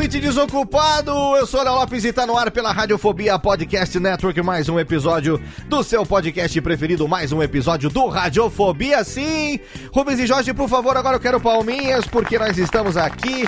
Ouvinte desocupado! Eu sou Léo Lopes e tá no ar pela Radiofobia Podcast Network. Mais um episódio do seu podcast preferido, mais um episódio do Radiofobia, sim! Rubens e Jorge, por favor, agora eu quero palminhas, porque nós estamos aqui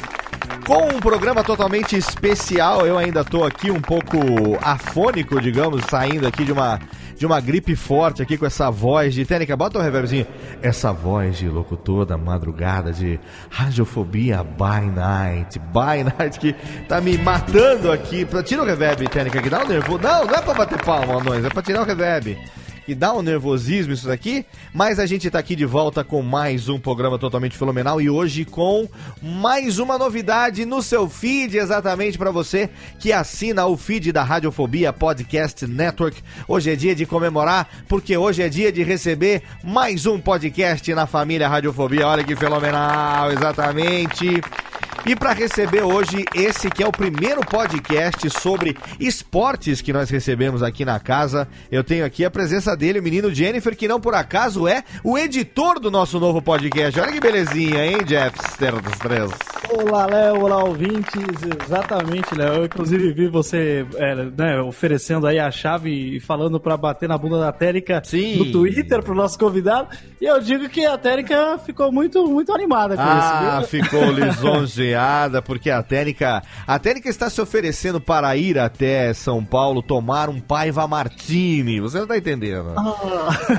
com um programa totalmente especial. Eu ainda tô aqui um pouco afônico, digamos, saindo aqui de uma de uma gripe forte aqui com essa voz de técnica. Bota o reverbzinho. Essa voz de locutor da madrugada de radiofobia by night, by night que tá me matando aqui. Tira o reverb, técnica, que dá um nervoso. Não, não é pra bater palma, anões, é pra tirar o reverb. Que dá um nervosismo isso daqui, mas a gente tá aqui de volta com mais um programa totalmente fenomenal e hoje com mais uma novidade no seu feed, exatamente para você que assina o feed da Radiofobia Podcast Network. Hoje é dia de comemorar, porque hoje é dia de receber mais um podcast na família Radiofobia. Olha que fenomenal, exatamente. E para receber hoje esse que é o primeiro podcast sobre esportes que nós recebemos aqui na casa, eu tenho aqui a presença dele, o menino Jennifer, que não por acaso é o editor do nosso novo podcast. Olha que belezinha, hein, Jeff Sterdstress? Olá, Léo, olá, ouvintes. Exatamente, Léo. Eu, inclusive, vi você é, né, oferecendo aí a chave e falando pra bater na bunda da Térica Sim. no Twitter pro nosso convidado. E eu digo que a Térica ficou muito, muito animada com Ah, isso, viu? ficou lisonjeada, porque a Técnica, a Técnica está se oferecendo para ir até São Paulo tomar um Paiva Martini. Você não tá entendendo?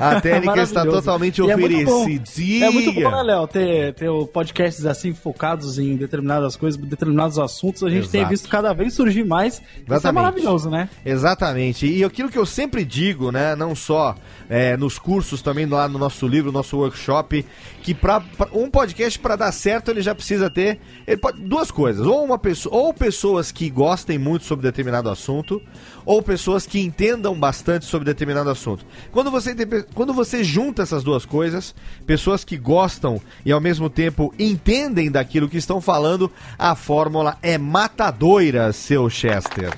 A Técnica está Ah, totalmente E é muito bom. oferecidinha. É muito bom, né, Léo? Ter, ter podcasts assim focados em determinadas coisas, determinados assuntos. A gente tem Exato. visto cada vez surgir mais. Isso é Exatamente. maravilhoso, né? Exatamente. E aquilo que eu sempre digo, né, não só é, nos cursos, também lá no nosso livro, nosso workshop, que para um podcast para dar certo ele já precisa ter ele pode- duas coisas, ou uma pessoa, ou pessoas que gostem muito sobre determinado assunto, ou pessoas que entendam bastante sobre determinado assunto. Quando você tem quando você junta essas duas coisas, pessoas que gostam e ao mesmo tempo entendem daquilo que estão falando, a fórmula é matadoira, seu Chester.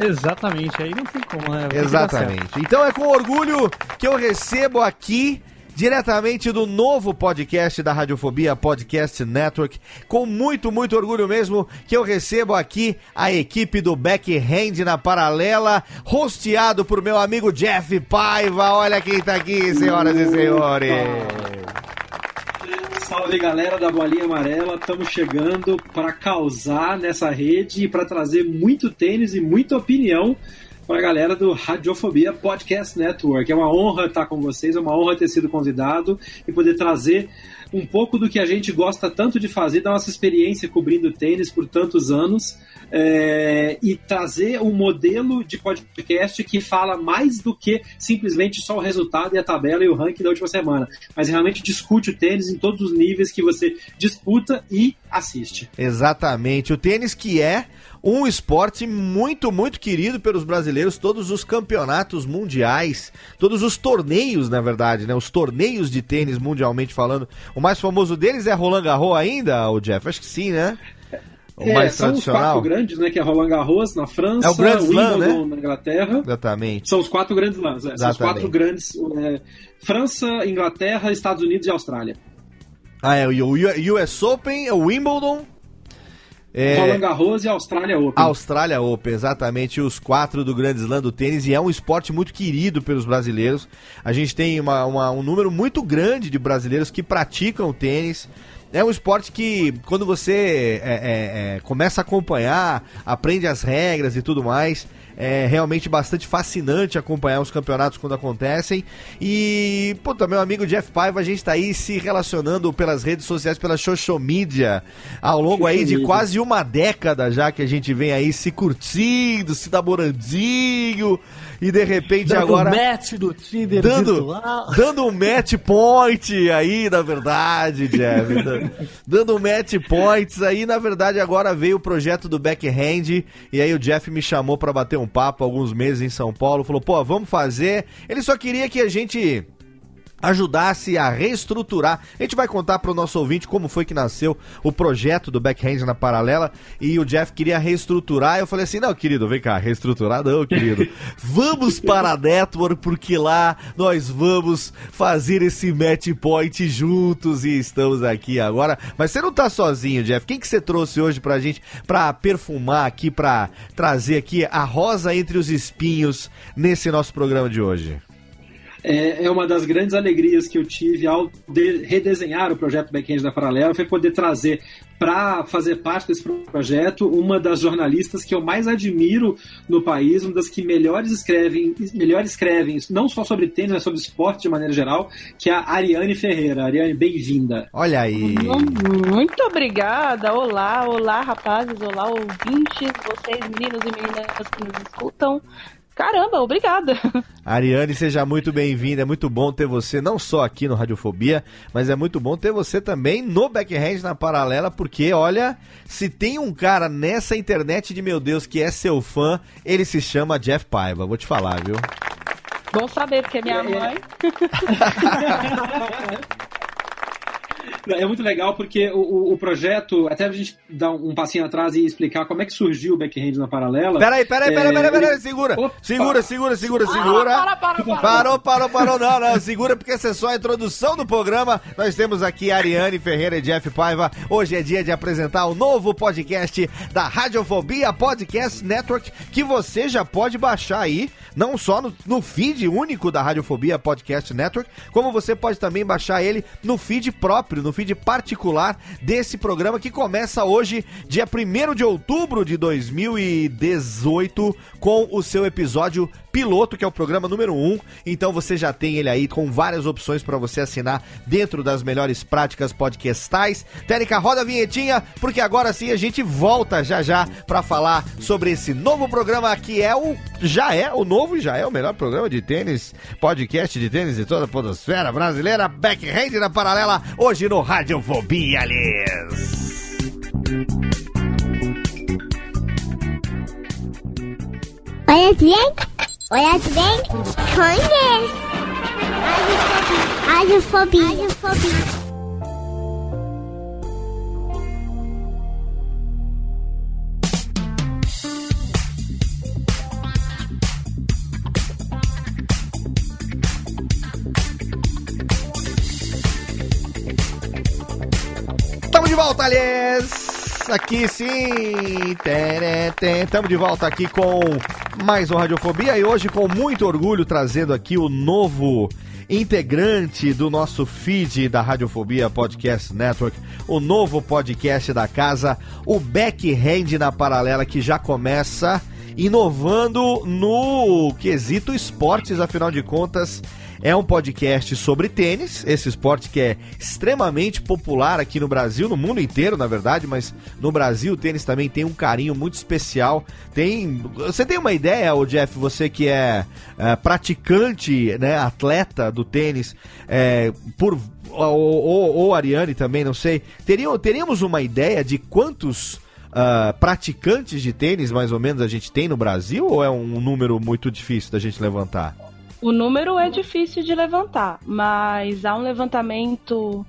Exatamente. Aí não tem como, né? Exatamente. Então é com orgulho que eu recebo aqui diretamente do novo podcast da Radiofobia Podcast Network, com muito, muito orgulho mesmo que eu recebo aqui a equipe do Backhand na paralela, rosteado por meu amigo Jeff Paiva. Olha quem tá aqui, senhoras e senhores. Salve galera da Bolinha Amarela, estamos chegando para causar nessa rede e para trazer muito tênis e muita opinião para a galera do Radiofobia Podcast Network. É uma honra estar com vocês, é uma honra ter sido convidado e poder trazer um pouco do que a gente gosta tanto de fazer, da nossa experiência cobrindo tênis por tantos anos, é, e trazer um modelo de podcast que fala mais do que simplesmente só o resultado e a tabela e o ranking da última semana, mas realmente discute o tênis em todos os níveis que você disputa e assiste. Exatamente. O tênis que é um esporte muito, muito querido pelos brasileiros, todos os campeonatos mundiais, todos os torneios, na verdade, né? Os torneios de tênis mundialmente falando. O mais famoso deles é Roland Garros ainda, o Jeff? Acho que sim, né? O é, mais são tradicional. os quatro grandes, né? Que é Roland Garros na França, é o Grand Slam, Wimbledon né? na Inglaterra. Exatamente. São os quatro grandes lãs. É, são os quatro grandes. É, França, Inglaterra, Estados Unidos e Austrália. Ah, é o US Open, o Wimbledon, é... Roland Garros e Austrália Open. Austrália Open, exatamente, os quatro do Grande Slam do tênis, e é um esporte muito querido pelos brasileiros. A gente tem uma, uma, um número muito grande de brasileiros que praticam tênis. É um esporte que, quando você é, é, é, começa a acompanhar, aprende as regras e tudo mais, é realmente bastante fascinante acompanhar os campeonatos quando acontecem. E, puta, meu amigo Jeff Paiva, a gente tá aí se relacionando pelas redes sociais, pela social media, ao longo aí de quase uma década já que a gente vem aí se curtindo, se namorandinho. E de repente dando agora. match do Tinder dando, virtual. dando um match point aí, na verdade, Jeff. dando um match points aí, na verdade, agora veio o projeto do backhand. E aí o Jeff me chamou para bater um papo alguns meses em São Paulo. Falou, pô, vamos fazer. Ele só queria que a gente ajudasse a reestruturar. A gente vai contar para o nosso ouvinte como foi que nasceu o projeto do Backhand na Paralela e o Jeff queria reestruturar. Eu falei assim: não, querido, vem cá, reestruturar não, querido. Vamos para a Network porque lá nós vamos fazer esse match point juntos e estamos aqui agora. Mas você não tá sozinho, Jeff. Quem que você trouxe hoje pra gente para perfumar aqui, para trazer aqui a rosa entre os espinhos nesse nosso programa de hoje? É, é uma das grandes alegrias que eu tive ao de, redesenhar o projeto Backend da Paralela, foi poder trazer para fazer parte desse projeto uma das jornalistas que eu mais admiro no país, uma das que melhores escrevem, melhor escrevem não só sobre tênis, mas sobre esporte de maneira geral, que é a Ariane Ferreira. Ariane, bem-vinda. Olha aí. Muito obrigada. Olá, olá, rapazes, olá, ouvintes, vocês, meninos e meninas que nos escutam. Caramba, obrigada. Ariane, seja muito bem-vinda. É muito bom ter você não só aqui no Radiofobia, mas é muito bom ter você também no Backhand na Paralela, porque olha, se tem um cara nessa internet de meu Deus que é seu fã, ele se chama Jeff Paiva. Vou te falar, viu? Bom saber, porque é minha mãe. É muito legal porque o, o, projeto, até a gente dar um passinho atrás e explicar como é que surgiu o backhand na paralela. Peraí, peraí, peraí, peraí, peraí, segura. Segura, segura, segura, segura. Para, para, para, Parou, parou, parou, não, não, segura porque essa é só a introdução do programa. Nós temos aqui Ariane Ferreira e Jeff Paiva. Hoje é dia de apresentar o novo podcast da Radiofobia Podcast Network que você já pode baixar aí, não só no, no feed único da Radiofobia Podcast Network, como você pode também baixar ele no feed próprio, no feed particular desse programa que começa hoje, dia 1 de outubro de 2018, com o seu episódio piloto, que é o programa número 1. Então você já tem ele aí com várias opções para você assinar dentro das melhores práticas podcastais. Técnica, roda a vinhetinha, porque agora sim a gente volta já já para falar sobre esse novo programa que é o já é o novo e já é o melhor programa de tênis, podcast de tênis de toda a podosfera brasileira, Backhand na paralela, hoje no Radiofobia, Liz. Olha bem, olha bem, conhece. Radiofobia, radiofobia. Estamos de volta, aliás! Aqui sim! Estamos de volta aqui com mais um Radiofobia e hoje com muito orgulho trazendo aqui o novo integrante do nosso feed da Radiofobia Podcast Network, o novo podcast da casa, o Backhand na Paralela, que já começa inovando no quesito esportes, afinal de contas. É um podcast sobre tênis, esse esporte que é extremamente popular aqui no Brasil, no mundo inteiro, na verdade, mas no Brasil o tênis também tem um carinho muito especial. Tem, você tem uma ideia, o Jeff, você que é, é, praticante, né, atleta do tênis, é, por ou, ou, ou Ariane também, não sei. Teria, teríamos uma ideia de quantos uh, praticantes de tênis, mais ou menos, a gente tem no Brasil? Ou é um número muito difícil da gente levantar? O número é difícil de levantar, mas há um levantamento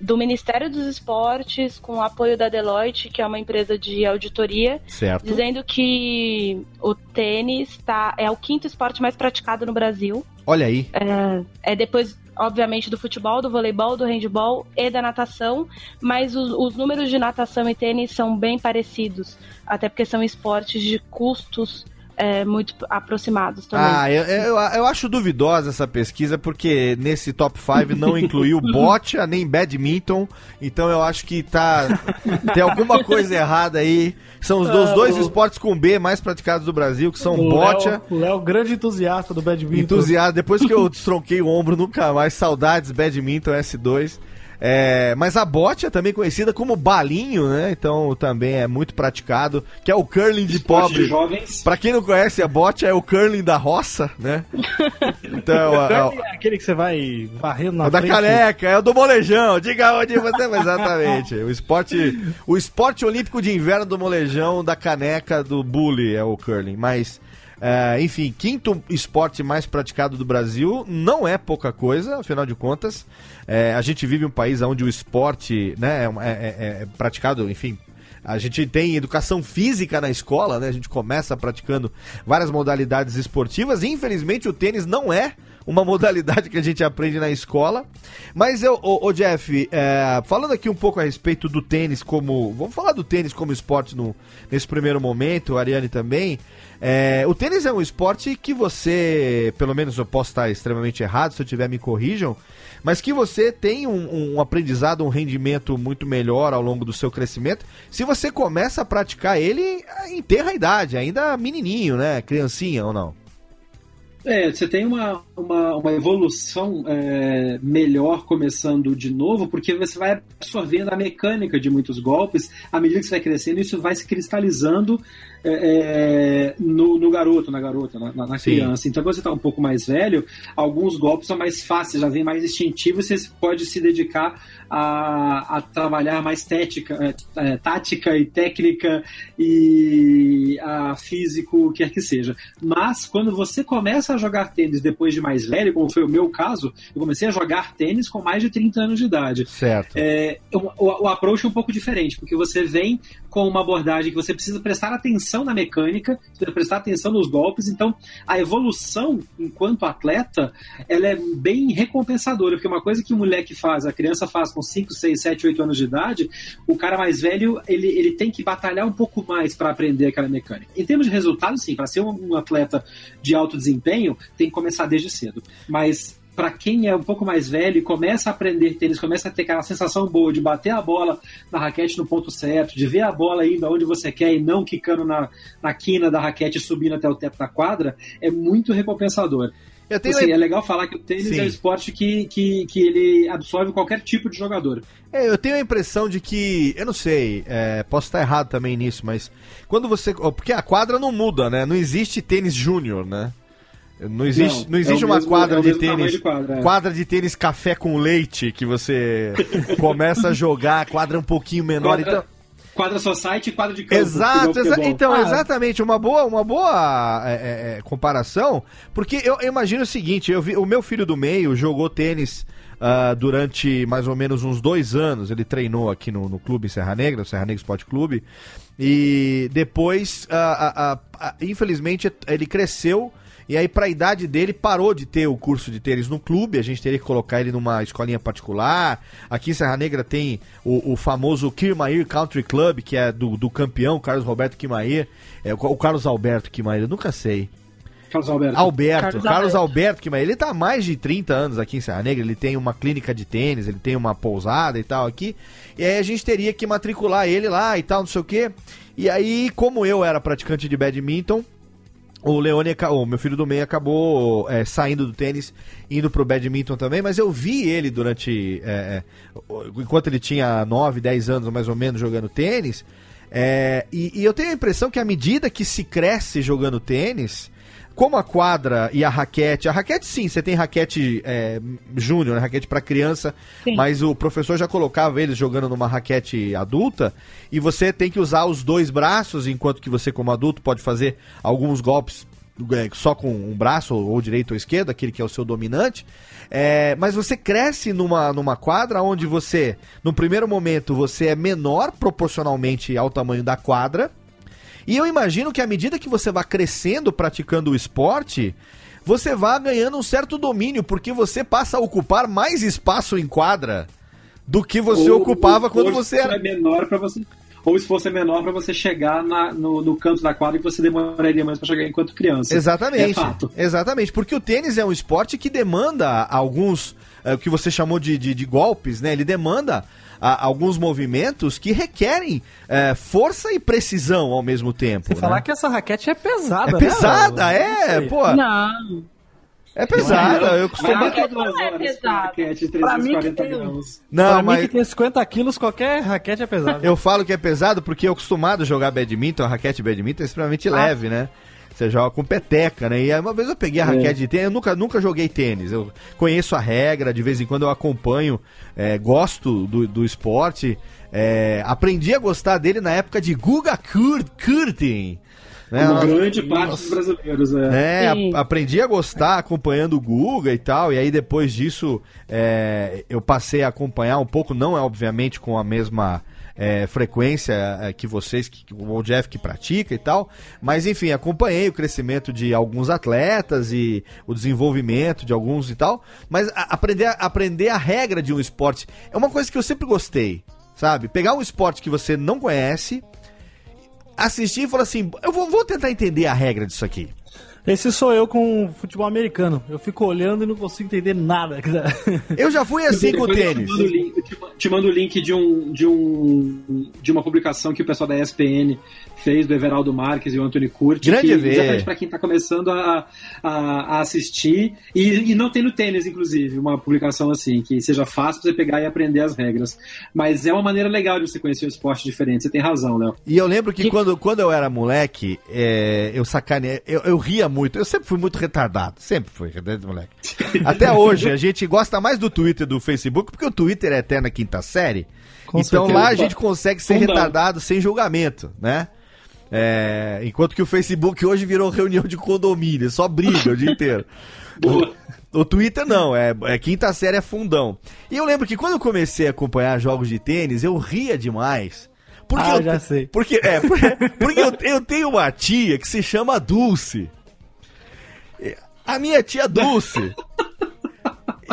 do Ministério dos Esportes com o apoio da Deloitte, que é uma empresa de auditoria, Certo. dizendo que o tênis tá, é o quinto esporte mais praticado no Brasil. Olha aí. É, é depois, obviamente, do futebol, do voleibol, do handball e da natação, mas os, os números de natação e tênis são bem parecidos, até porque são esportes de custos é, muito aproximados também. Ah, eu, eu, eu acho duvidosa essa pesquisa, porque nesse top 5 não incluiu boccia nem badminton, então eu acho que tá. Tem alguma coisa errada aí. São os Ah, dois o- esportes com B mais praticados do Brasil, que são O boccia. Léo, o Léo, grande entusiasta do badminton. Entusiasmo. Depois que eu destronquei o ombro, nunca mais. Saudades, badminton S2. É, mas a bote é também conhecida como balinho, né? Então também é muito praticado, que é o curling de Esporte pobre. Pra quem não conhece, a bote é o curling da roça, né? Então, a- a- É aquele que você vai varrendo na o da frente. caneca, é o do molejão. Diga onde você vai. Exatamente. O esporte, o esporte olímpico de inverno do molejão, da caneca, do bully, é o curling. Mas, é, enfim, quinto esporte mais praticado do Brasil não é pouca coisa, afinal de contas. É, a gente vive um país onde o esporte né, é, é- é- é praticado, enfim, a gente tem educação física na escola, né? A gente começa praticando várias modalidades esportivas. E, infelizmente, o tênis não é uma modalidade que a gente aprende na escola. Mas eu, ô, Jeff, é, falando aqui um pouco a respeito do tênis como. Vamos falar do tênis como esporte no, nesse primeiro momento, Ariane também. É, o tênis é um esporte que você, pelo menos eu posso estar extremamente errado, se eu tiver me corrijam, mas que você tem um, um aprendizado, um rendimento muito melhor ao longo do seu crescimento. Se você começa a praticar ele em terra idade, ainda menininho, né? Criancinha ou não? É, você tem uma, uma, uma evolução é, melhor começando de novo, porque você vai absorvendo a mecânica de muitos golpes à medida que você vai crescendo, isso vai se cristalizando é, é, no, no garoto, na garota, na, na- criança. Então, quando você está um pouco mais velho, alguns golpes são mais fáceis, já vem mais instintivo, e você pode se dedicar a, a trabalhar mais tética, é, é, tática e técnica e a físico, o que quer que seja. Mas quando você começa a jogar tênis depois de mais velho, como foi o meu caso, eu comecei a jogar tênis com mais de 30 anos de idade. Certo. É, o, o, o approach é um pouco diferente, porque você vem com uma abordagem que você precisa prestar atenção na mecânica, precisa prestar atenção nos golpes, então a evolução enquanto atleta, ela é bem recompensadora, porque uma coisa que o moleque faz, a criança faz com 5, 6, 7, 8 anos de idade, o cara mais velho, ele, ele tem que batalhar um pouco mais para aprender aquela mecânica. Em termos de resultado, sim, para ser um, um atleta de alto desempenho, tem que começar desde cedo. Mas para quem é um pouco mais velho e começa a aprender tênis, começa a ter aquela sensação boa de bater a bola na raquete no ponto certo, de ver a bola indo aonde você quer e não quicando na, na quina da raquete e subindo até o teto da quadra, é muito recompensador. Eu tenho Assim, é legal falar que o tênis Sim. é um esporte que, que, que ele absorve qualquer tipo de jogador. É, eu tenho a impressão de que, eu não sei, é, posso estar errado também nisso, mas quando você. Porque a quadra não muda, né? Não existe tênis júnior, né? Não existe, Não, não, existe é uma mesmo- quadra é de tênis. de quadra, é. quadra de tênis café com leite que você começa a jogar, a quadra é um pouquinho menor. Quadra, Então, quadra society e quadra de campo. Exato, igual exa- futebol. então, Ah. exatamente, uma boa, uma boa é, é, é, comparação, porque eu, eu imagino o seguinte, eu vi, o meu filho do meio jogou tênis ah, durante mais ou menos uns dois anos, ele treinou aqui no, no clube Serra Negra, o Serra Negra Esporte Clube, e depois, ah, ah, infelizmente, ele cresceu, e aí, pra idade dele, parou de ter o curso de tênis no clube. A gente teria que colocar ele numa escolinha particular. Aqui em Serra Negra tem o, o famoso Kirmair Country Club, que é do, do campeão Carlos Roberto Kirmair. É, o, o Carlos Alberto Kirmair, eu nunca sei. Carlos Alberto. Alberto, Carlos Carlos, Alberto. Alberto Kirmair. Ele tá há mais de 30 anos aqui em Serra Negra. Ele tem uma clínica de tênis, ele tem uma pousada e tal aqui. E aí a gente teria que matricular ele lá e tal, não sei o quê. E aí, como eu era praticante de badminton, o Leone, o meu filho do meio, acabou é, saindo do tênis, indo pro badminton também, mas eu vi ele durante. é, é, enquanto ele tinha 9, 10 anos mais ou menos jogando tênis. é, e, e eu tenho a impressão que à medida que se cresce jogando tênis, como a quadra e a raquete. A raquete, sim, você tem raquete é, júnior, né, raquete para criança, Sim. mas o professor já colocava eles jogando numa raquete adulta e você tem que usar os dois braços, enquanto que você, como adulto, pode fazer alguns golpes é, só com um braço, ou direito ou esquerdo, aquele que é o seu dominante. É, mas você cresce numa, numa quadra onde você, no primeiro momento, você é menor proporcionalmente ao tamanho da quadra. E eu imagino que à medida que você vai crescendo praticando o esporte, você vai ganhando um certo domínio, porque você passa a ocupar mais espaço em quadra do que você Ou ocupava o quando você era. é menor para você. Ou o esforço é menor para você chegar na- no, no canto da quadra que você demoraria mais para chegar enquanto criança. Exatamente. É fato. Exatamente, porque o tênis é um esporte que demanda alguns, é, o que você chamou de, de, de golpes, né? Ele demanda a- alguns movimentos que requerem é, força e precisão ao mesmo tempo. Sem né? falar que essa raquete é pesada, É né? pesada, Não é, pô. Não. É pesada. Eu costumo. que não é horas com pesado. raquete de Pra mim que 340 tem- gramas. Não, pra mas mim que tem 50 quilos, qualquer raquete é pesada. eu falo que é pesado porque eu acostumado a jogar badminton, a raquete badminton é extremamente leve, né? Você joga com peteca, né? E aí uma vez eu peguei a raquete de tênis, eu nunca, nunca joguei tênis. Eu conheço a regra, de vez em quando eu acompanho, é, gosto do, do esporte. é, aprendi a gostar dele na época de Guga Kur- Kurtin. Né? Como grande parte dos brasileiros, é. É, Sim. a- aprendi a gostar acompanhando o Guga e tal, e aí depois disso é, eu passei a acompanhar um pouco, não é obviamente com a mesma é, frequência é, que vocês, que, o Jeff que pratica e tal, mas enfim, acompanhei o crescimento de alguns atletas e o desenvolvimento de alguns e tal, mas a- aprender, a- aprender a regra de um esporte é uma coisa que eu sempre gostei, sabe? Pegar um esporte que você não conhece, assistir e falar assim, eu vou, vou tentar entender a regra disso aqui. Esse sou eu com futebol americano. Eu fico olhando e não consigo entender nada. Eu já fui assim com o tênis. Te mando, link, te mando o link de, um, de, um, de uma publicação que o pessoal da ESPN fez, do Everaldo Marques e o Anthony Curti. Grande que. Exatamente para quem está começando a, a, a assistir. E, e não tem no tênis, inclusive, uma publicação assim, que seja fácil pra você pegar e aprender as regras. Mas é uma maneira legal de você conhecer um esporte diferente. Você tem razão, Léo. E eu lembro que quando, quando eu era moleque, é, eu sacaneei, eu, eu ria muito. Eu sempre fui muito retardado. Sempre fui, desde moleque. Até hoje, a gente gosta mais do Twitter e do Facebook, porque o Twitter é eterna quinta série. Com então certeza. lá a gente consegue ser retardado sem julgamento, né? É, enquanto que o Facebook hoje virou reunião de condomínio, só briga o dia inteiro. Boa. O Twitter não, é, é quinta série é fundão. E eu lembro que quando eu comecei a acompanhar jogos de tênis, eu ria demais. Porque Ah, eu já sei. Porque, é, porque, porque eu, eu tenho uma tia que se chama Dulce. A minha tia Dulce.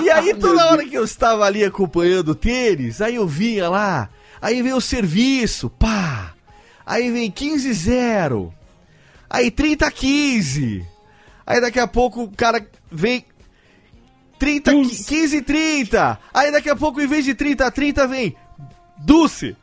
E aí, toda hora que eu estava ali acompanhando o tênis, aí eu vinha lá, aí vem o serviço, pá. Aí vem 15-0. Aí 30-15. Aí daqui a pouco o cara vem 30, 15 30. Aí daqui a pouco, em vez de 30 a 30, vem Dulce.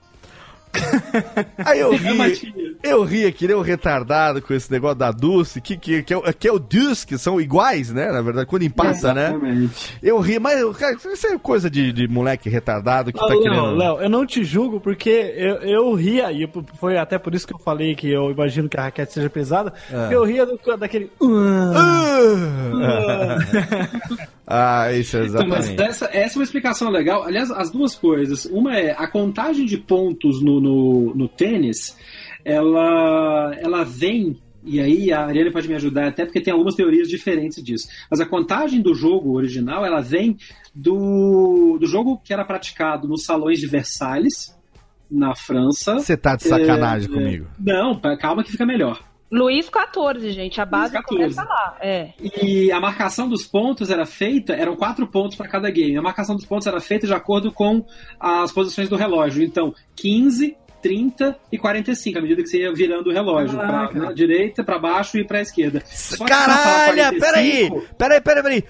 Aí eu É ri, tia. Eu ria que nem um retardado com esse negócio da Dulce, que, que, que, é, o- que é o Dulce, que são iguais, né? Na verdade, quando empata, né? Exatamente. Eu ri, mas, cara, isso é coisa de, de moleque retardado que tá Léo, querendo. Léo, eu não te julgo porque eu, eu ria, e foi até por isso que eu falei que eu imagino que a raquete seja pesada, porque eu ria do, daquele. ah, isso é Então, mas exatamente. essa, essa é uma explicação legal. Aliás, as duas coisas. Uma é a contagem de pontos no, no, no tênis, ela, ela vem. E aí a Ariane pode me ajudar, até porque tem algumas teorias diferentes disso. Mas a contagem do jogo original, ela vem do, do jogo que era praticado nos salões de Versalhes, na França. Você tá de sacanagem É, comigo. Não, calma que fica melhor. Luiz 14, gente. A base Luiz 14. começa lá. É. E a marcação dos pontos era feita, eram quatro pontos para cada game. A marcação dos pontos era feita de acordo com as posições do relógio. Então, 15, 30 e 45, à medida que você ia virando o relógio. Pra Caraca. né, direita, para baixo e para esquerda. Só pra Caralho, 45, peraí! Peraí, peraí, peraí.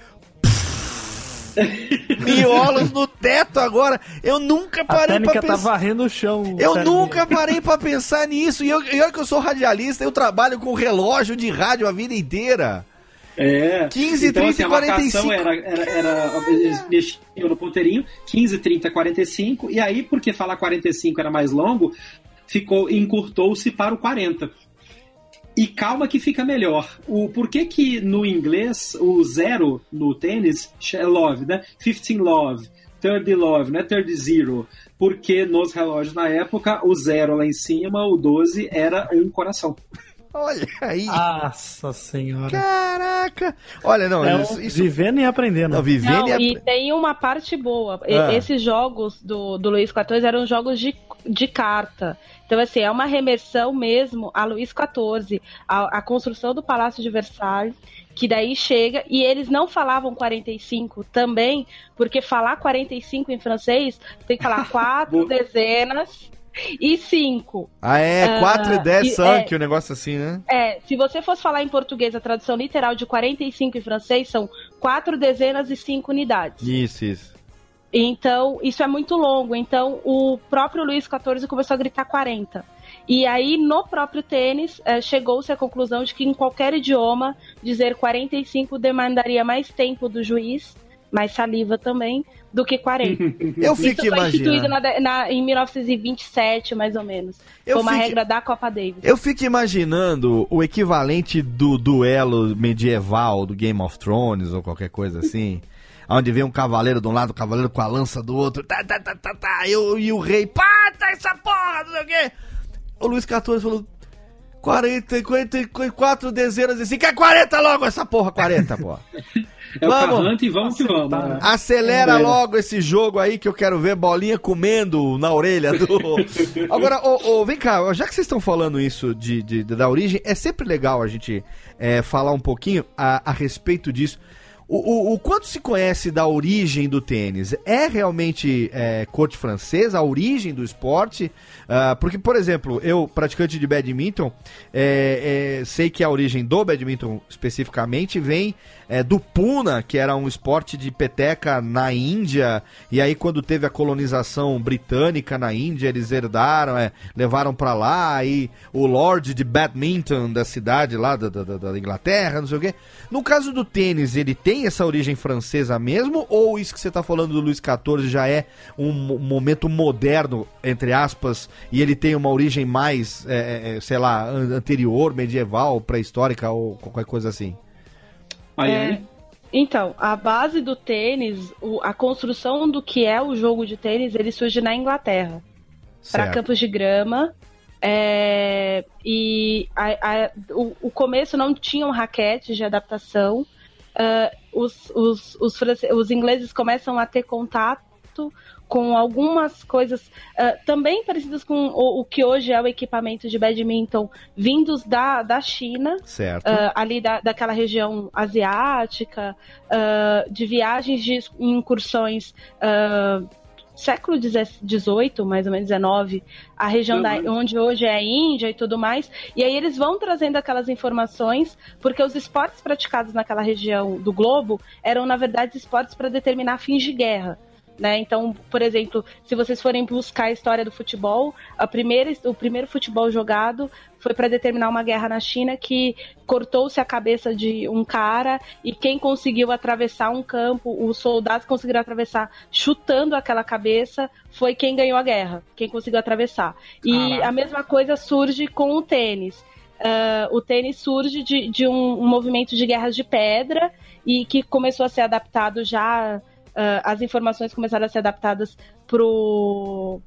Miolos no teto agora. Eu nunca A parei pra técnica tá pensar. varrendo o chão. Eu sério. nunca parei pra pensar nisso. E eu, e olha que eu sou radialista, eu trabalho com relógio de rádio a vida inteira. É. 15, então, 30 assim, e a marcação 45. era, era, era. Eles mexiam no ponteirinho, 15, 30, 45. E aí, porque falar 45 era mais longo, ficou encurtou-se para o 40. E calma que fica melhor. O por que que no inglês o zero no tênis é love, né? 15 love, 30 love, não é 30 zero. Porque nos relógios na época o zero lá em cima, o 12 era um coração. Olha aí. Nossa senhora. Caraca. Olha, não, É isso, um isso vivendo e aprendendo. não, vivendo Não, e e tem uma parte boa. Ah. Esses jogos do, do Luiz XIV eram jogos de, de carta. Então, assim, é uma remersão mesmo a Luiz XIV, a, a construção do Palácio de Versalhes, que daí chega, e eles não falavam 45 também, porque falar 45 em francês, tem que falar quatro dezenas e cinco. Ah, é, Ah, 4 e 10 e- sangue, o negócio assim, né? É, se você fosse falar em português, a tradução literal de 45 em francês são quatro dezenas e cinco unidades. Isso, isso. Então, isso é muito longo. Então, o próprio Luiz XIV começou a gritar 40. E aí, no próprio tênis, eh, chegou-se à conclusão de que em qualquer idioma, dizer 45 demandaria mais tempo do juiz, mais saliva também, do que 40. Eu fico isso foi instituído imaginando. na na- em 1927, mais ou menos. Eu foi uma fico- regra da Copa Davis. Eu fico imaginando o equivalente do duelo medieval do Game of Thrones ou qualquer coisa assim. Onde vem um cavaleiro de um lado, o cavaleiro com a lança do outro. Tá, tá, tá, tá, tá. E, o- e o rei, pá, tá essa porra, não sei o quê. O Luiz XIV falou: 40, 44 dezenas e 5. É 40 logo essa porra, 40, porra. É o Vamos. Carrante e vamos que vamos. Tá. né? Acelera É. logo esse jogo aí que eu quero ver bolinha comendo na orelha do. Agora, ô, ô, vem cá, já que vocês estão falando isso de, de- da origem, é sempre legal a gente é, falar um pouquinho a, a respeito disso. O, o- o quanto se conhece da origem do tênis? É realmente é, corte francesa, a origem do esporte? Ah, porque, por exemplo, eu, praticante de badminton, é, é, sei que a origem do badminton especificamente vem é, do Puna, que era um esporte de peteca na Índia, e aí quando teve a colonização britânica na Índia, eles herdaram, é, levaram pra lá, aí o Lord de Badminton da cidade lá da, da, da- Inglaterra, não sei o quê. No caso do tênis, ele tem essa origem francesa mesmo, ou isso que você tá falando do Luiz XIV já é um mo- momento moderno, entre aspas, e ele tem uma origem mais, é, é, sei lá, an- anterior, medieval, pré-histórica ou qualquer coisa assim? É. Então, a base do tênis, o- a construção do que é o jogo de tênis, ele surge na Inglaterra. para campos de grama. é, e a- a- o, o começo não tinham raquetes de adaptação. Ah, os, os, os, os ingleses começam a ter contato com algumas coisas ah, também parecidas com o, o que hoje é o equipamento de badminton vindos da, da China Certo. ah, ali da, daquela região asiática, ah, de viagens de incursões século XVIII, mais ou menos XIX, a região da, Uhum. onde hoje é a Índia e tudo mais, e aí eles vão trazendo aquelas informações, porque os esportes praticados naquela região do globo eram, na verdade, esportes para determinar fins de guerra. Né? Então, por exemplo, se vocês forem buscar a história do futebol, a primeira, o primeiro futebol jogado foi para determinar uma guerra na China que cortou-se a cabeça de um cara e quem conseguiu atravessar um campo, os soldados conseguiram atravessar chutando aquela cabeça, foi quem ganhou a guerra, quem conseguiu atravessar. E Caraca. a mesma coisa surge com o tênis. Ah, o tênis surge de, de um, um movimento de guerras de pedra e que começou a ser adaptado já. Ah, as informações começaram a ser adaptadas pro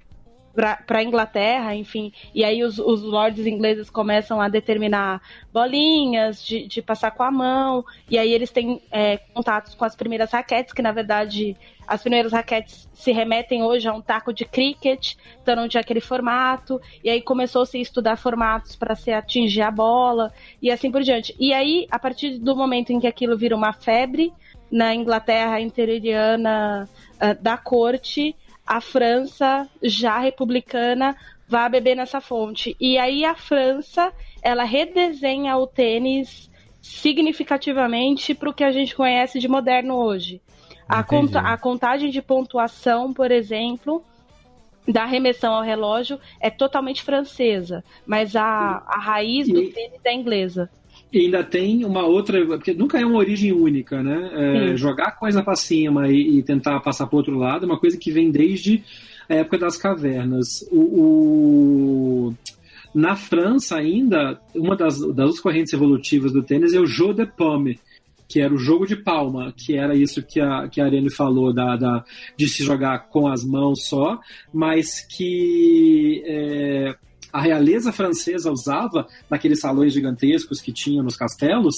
para a Inglaterra, enfim, e aí os, os lords ingleses começam a determinar bolinhas de, de passar com a mão, e aí eles têm é, contatos com as primeiras raquetes, que na verdade as primeiras raquetes se remetem hoje a um taco de cricket, então não tinha aquele formato, e aí começou-se a estudar formatos para se atingir a bola, e assim por diante. E aí, a partir do momento em que aquilo vira uma febre na Inglaterra interioriana ah, da corte, a França, já republicana, vai beber nessa fonte. E aí a França, ela redesenha o tênis significativamente para o que a gente conhece de moderno hoje. A, a contagem de pontuação, por exemplo, da remessão ao relógio é totalmente francesa, mas a, a raiz do E- tênis é inglesa. E ainda tem uma outra, porque nunca é uma origem única, né? É, jogar coisa para cima e, e tentar passar para outro lado é uma coisa que vem desde a época das cavernas. O, o- Na França, ainda, uma das, das correntes evolutivas do tênis é o jeu de pomme, que era o jogo de palma, que era isso que a, que a Arene falou, da, da- de se jogar com as mãos só, mas que é, a realeza francesa usava naqueles salões gigantescos que tinha nos castelos,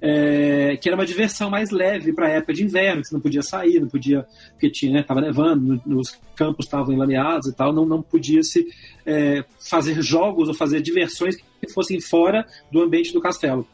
é, que era uma diversão mais leve para a época de inverno, que você não podia sair, não podia, porque tinha, né, tava nevando, os campos estavam enlameados e tal, não, não podia se é, fazer jogos ou fazer diversões que fossem fora do ambiente do castelo.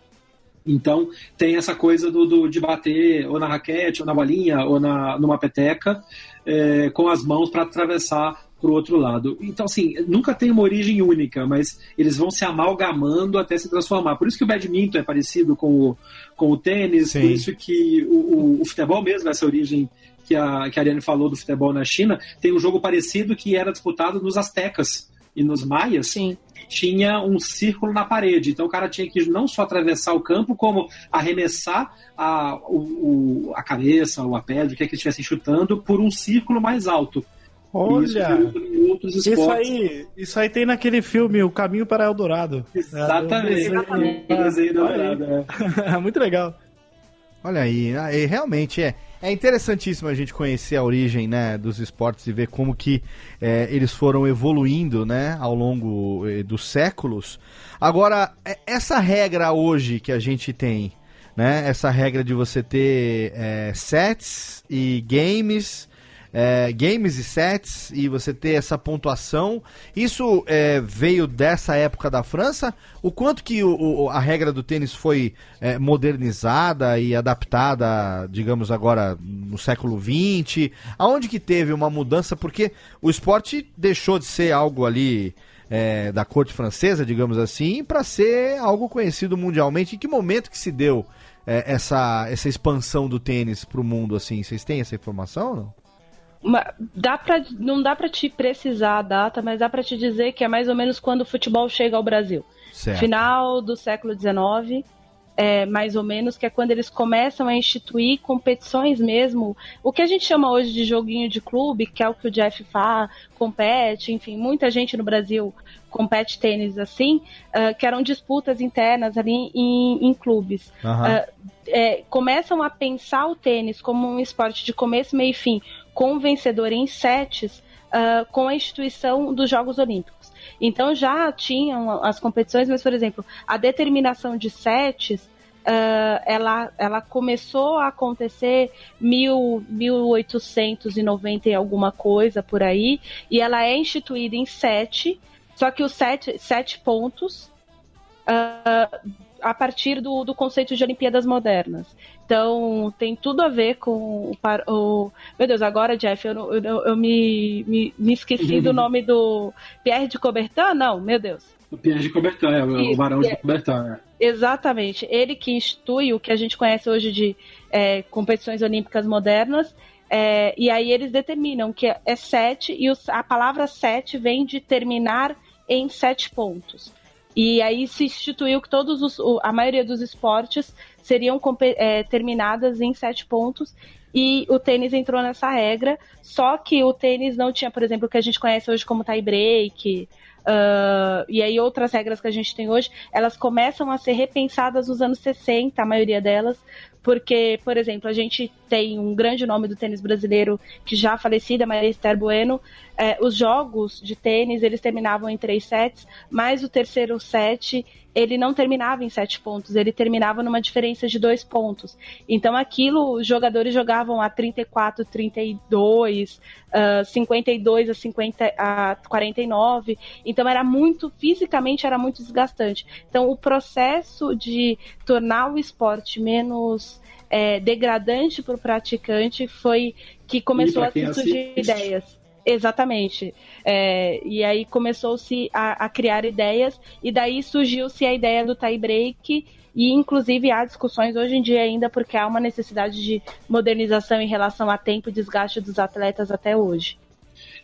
Então tem essa coisa do, do- de bater ou na raquete, ou na bolinha, ou na, numa peteca, é, com as mãos para atravessar para o outro lado. Então, assim, nunca tem uma origem única, mas eles vão se amalgamando até se transformar. Por isso que o badminton é parecido com o, com o tênis, Sim. por isso que o, o- o futebol mesmo, essa origem que a, que a Ariane falou do futebol na China, tem um jogo parecido que era disputado nos astecas e nos maias, Sim. tinha um círculo na parede. Então o cara tinha que não só atravessar o campo, como arremessar a, o, o- a cabeça ou a pedra, o que é que estivessem chutando, por um círculo mais alto. Isso Olha, isso esportes. aí, isso aí tem naquele filme O Caminho para Eldorado. Exatamente. Exatamente. O desenho da Olha aí. parada, é. Muito legal. Olha aí, ah, e realmente é. É interessantíssimo a gente conhecer a origem né, dos esportes e ver como que é, eles foram evoluindo né, ao longo eh, dos séculos. Agora, é- essa regra hoje que a gente tem, né, essa regra de você ter é, sets e games, é, games e sets, e você ter essa pontuação, isso é, veio dessa época da França? O quanto que o- o- a regra do tênis foi é, modernizada e adaptada, digamos agora, no século XX? Aonde que teve uma mudança? Porque o esporte deixou de ser algo ali é, da corte francesa, digamos assim, para ser algo conhecido mundialmente. Em que momento que se deu é, essa, essa expansão do tênis para o mundo? assim? Vocês têm essa informação? ou Não? Uma- dá pra, não dá pra te precisar a data, mas dá pra te dizer que é mais ou menos quando o futebol chega ao Brasil. Certo. Final do século XIX, é, mais ou menos, que é quando eles começam a instituir competições mesmo. O que a gente chama hoje de joguinho de clube, que é o que o Jeff faz, compete, enfim, muita gente no Brasil compete tênis assim, ah, que eram disputas internas ali em, em clubes Aham. Ah, é, começam a pensar o tênis como um esporte de começo, meio e fim, com vencedor em sets, ah, com a instituição dos Jogos Olímpicos. Então já tinham as competições, mas, por exemplo, a determinação de sets. ah, ela, ela começou a acontecer mil, 1890 e alguma coisa por aí, e ela é instituída em sete, só que os sete, sete pontos ah, a partir do, do conceito de Olimpíadas Modernas. Então, tem tudo a ver com o. o- meu Deus, agora, Jeff, eu, eu, eu me, me, me esqueci do nome do. Pierre de Coubertin? Não, meu Deus. O Pierre de Coubertin, é, o Barão de. Coubertin. é. Exatamente. Ele que institui o que a gente conhece hoje de é, competições olímpicas modernas. é, e aí eles determinam que é sete, e os- a palavra sete vem de terminar em sete pontos. E aí se instituiu que todos os, a maioria dos esportes seriam é, terminadas em sete pontos. E o tênis entrou nessa regra, só que o tênis não tinha, por exemplo, o que a gente conhece hoje como tie break, ah, e aí outras regras que a gente tem hoje, elas começam a ser repensadas nos anos 60, a maioria delas, porque, por exemplo, a gente tem um grande nome do tênis brasileiro que já falecida, Maria Esther Bueno. É, os jogos de tênis, eles terminavam em três sets, mas o terceiro set, ele não terminava em sete pontos, ele terminava numa diferença de dois pontos. Então aquilo, os jogadores jogavam a 34, 32, ah, 52 a, 50, a 49. Então era muito, fisicamente era muito desgastante. Então o processo de tornar o esporte menos é, degradante para o praticante foi que começou a surgir ideias. Exatamente. É, e aí começou-se a, a, criar ideias, e daí surgiu-se a ideia do tie break, e inclusive há discussões hoje em dia ainda, porque há uma necessidade de modernização em relação a tempo e desgaste dos atletas até hoje.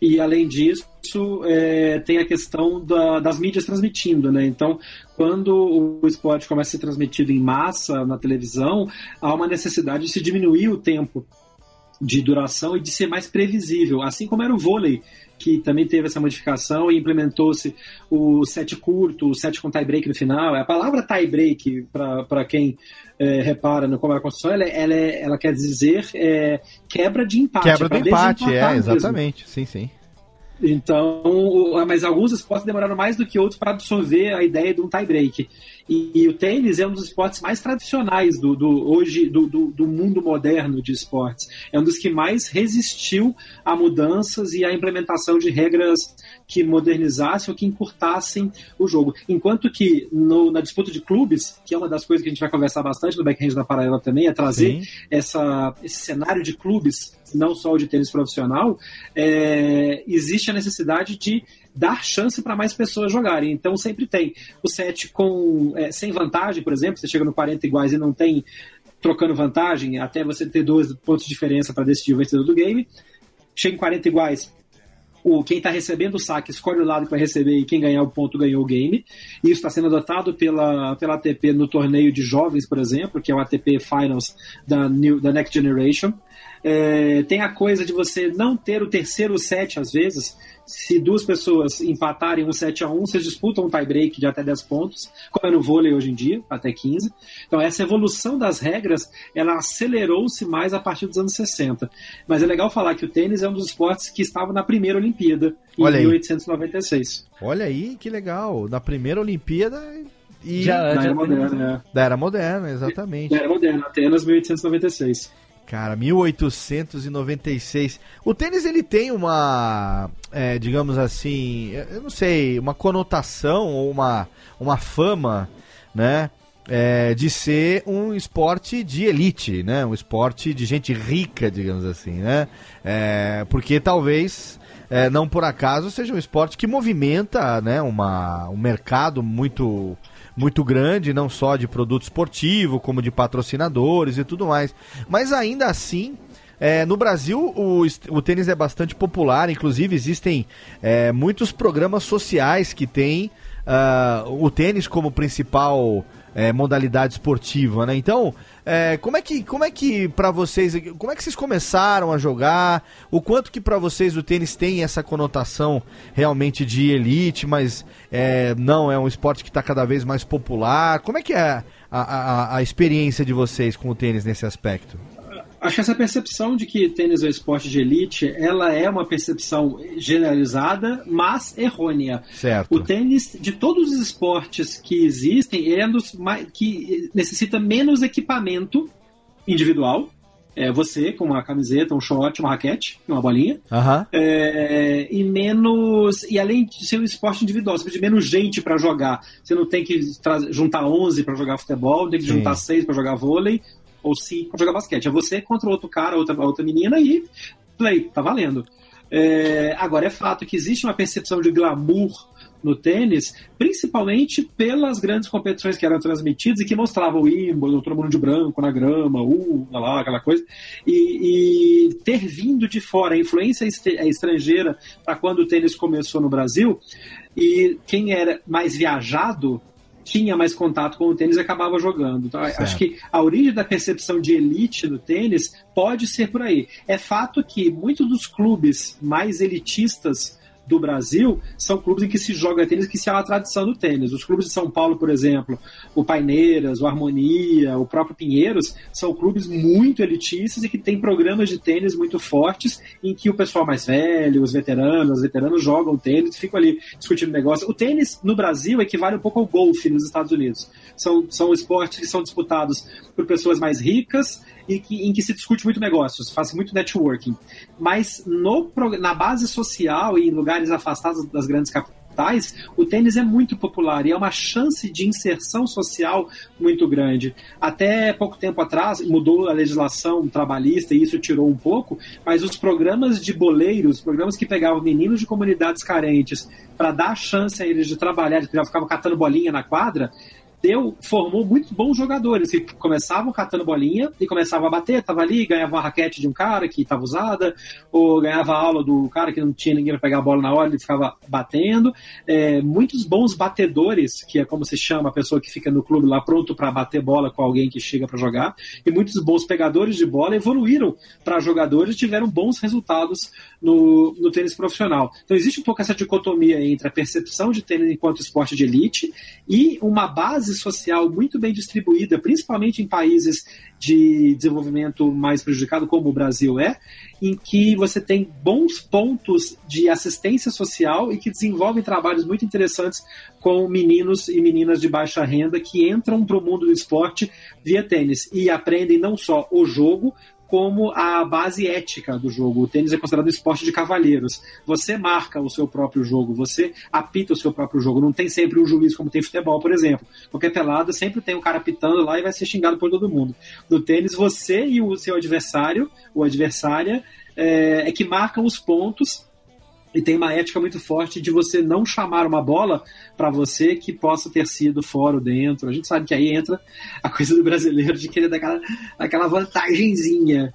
E além disso, é, tem a questão da, das mídias transmitindo, né? Então, quando o esporte começa a ser transmitido em massa na televisão, há uma necessidade de se diminuir o tempo de duração e de ser mais previsível, assim como era o vôlei, que também teve essa modificação e implementou-se o set curto, o set com tie break no final. A palavra tie break, para quem é, repara no como é a construção, ela, ela, é, ela quer dizer é, quebra de empate. Quebra do empate, é, exatamente. Mesmo. Sim, sim. Então, mas alguns esportes demoraram mais do que outros para absorver a ideia de um tie break. E, e, o tênis é um dos esportes mais tradicionais do, do hoje do, do, do, mundo moderno de esportes. É um dos que mais resistiu a mudanças e à implementação de regras que modernizassem ou que encurtassem o jogo. Enquanto que no, na disputa de clubes, que é uma das coisas que a gente vai conversar bastante no backhand da Paralela também, é trazer essa, esse cenário de clubes, não só o de tênis profissional, é, existe a necessidade de dar chance para mais pessoas jogarem. Então sempre tem o set com é, sem vantagem, por exemplo, você chega no 40 iguais e não tem trocando vantagem, até você ter dois pontos de diferença para decidir o vencedor do game. Chega em 40 iguais, o, quem está recebendo o saque escolhe o lado que vai receber e quem ganhar o ponto ganhou o game. Isso está sendo adotado pela, pela ATP no torneio de jovens, por exemplo, que é o ATP Finals da, New, da Next Generation. É, tem a coisa de você não ter o terceiro set, às vezes. Se duas pessoas empatarem um 7 a 1 vocês disputam um tie-break de até 10 pontos, como é no vôlei hoje em dia, até 15. Então, essa evolução das regras, ela acelerou-se mais a partir dos anos 60. Mas é legal falar que o tênis é um dos esportes que estava na primeira Olimpíada, em Olha 1896. Olha aí, que legal. Na primeira Olimpíada e já, da, já era moderna, é. da era moderna, exatamente. Da era moderna, Atenas 1896. Cara, 1896. O tênis ele tem uma, é, digamos assim, eu não sei, uma conotação ou uma, uma fama, né? É, de ser um esporte de elite, né? Um esporte de gente rica, digamos assim, né? É, porque talvez, é, não por acaso, seja um esporte que movimenta, né? Uma, um mercado muito muito grande, não só de produto esportivo, como de patrocinadores e tudo mais. Mas ainda assim, é, no Brasil, o, o tênis é bastante popular, inclusive existem é, muitos programas sociais que têm uh, o tênis como principal é, modalidade esportiva, né? Então, é, como é que, como é que para vocês, como é que vocês começaram a jogar? O quanto que para vocês o tênis tem essa conotação realmente de elite, mas é, não é um esporte que está cada vez mais popular? Como é que é a, a, a experiência de vocês com o tênis nesse aspecto? Acho que essa percepção de que tênis é esporte de elite, ela é uma percepção generalizada, mas errônea. Certo. O tênis, de todos os esportes que existem, ele é um dos mais, que necessita menos equipamento individual. É você com uma camiseta, um short, uma raquete, uma bolinha. Uhum. É, e menos. E além de ser um esporte individual, você precisa de menos gente para jogar. Você não tem que juntar 11 para jogar futebol, tem que Sim. juntar 6 para jogar vôlei ou se para jogar basquete. É você contra outro cara, outra, outra menina e play, tá valendo. É, agora é fato que existe uma percepção de glamour no tênis, principalmente pelas grandes competições que eram transmitidas e que mostravam o Wimbledon, todo mundo de branco na grama, uh, lá, aquela coisa, e, e ter vindo de fora a influência estrangeira para quando o tênis começou no Brasil, e quem era mais viajado tinha mais contato com o tênis e acabava jogando. Então, certo. acho que a origem da percepção de elite do tênis pode ser por aí. É fato que muitos dos clubes mais elitistas do Brasil são clubes em que se joga tênis, que se há uma tradição do tênis. Os clubes de São Paulo, por exemplo, o Paineiras, o Harmonia, o próprio Pinheiros, são clubes muito elitistas e que têm programas de tênis muito fortes em que o pessoal mais velho, os veteranos, os veteranos jogam tênis ficam ali discutindo negócio. O tênis no Brasil equivale um pouco ao golfe nos Estados Unidos. São, são esportes que são disputados por pessoas mais ricas que, em que se discute muito negócios, faz muito networking. Mas no, na base social e em lugares afastados das grandes capitais, o tênis é muito popular e é uma chance de inserção social muito grande. Até pouco tempo atrás, mudou a legislação trabalhista e isso tirou um pouco, mas os programas de boleiros, programas que pegavam meninos de comunidades carentes para dar chance a eles de trabalhar, eles ficavam catando bolinha na quadra, deu, formou muitos bons jogadores que começavam catando bolinha e começavam a bater, tava ali, ganhava uma raquete de um cara que estava usada, ou ganhava a aula do cara que não tinha ninguém para pegar a bola na hora, ele ficava batendo. É, muitos bons batedores, que é como se chama a pessoa que fica no clube lá pronto para bater bola com alguém que chega para jogar, e muitos bons pegadores de bola evoluíram para jogadores e tiveram bons resultados no, no tênis profissional. Então existe um pouco essa dicotomia entre a percepção de tênis enquanto esporte de elite e uma base social muito bem distribuída, principalmente em países de desenvolvimento mais prejudicado, como o Brasil é, em que você tem bons pontos de assistência social e que desenvolvem trabalhos muito interessantes com meninos e meninas de baixa renda que entram para o mundo do esporte via tênis e aprendem não só o jogo, como a base ética do jogo. O tênis é considerado um esporte de cavalheiros. Você marca o seu próprio jogo, você apita o seu próprio jogo. Não tem sempre um juiz como tem futebol, por exemplo. Qualquer pelada sempre tem um cara apitando lá e vai ser xingado por todo mundo. No tênis, você e o seu adversário, ou adversária, é, é que marcam os pontos e tem uma ética muito forte de você não chamar uma bola para você que possa ter sido fora ou dentro. A gente sabe que aí entra a coisa do brasileiro de querer dar aquela, aquela vantagenzinha.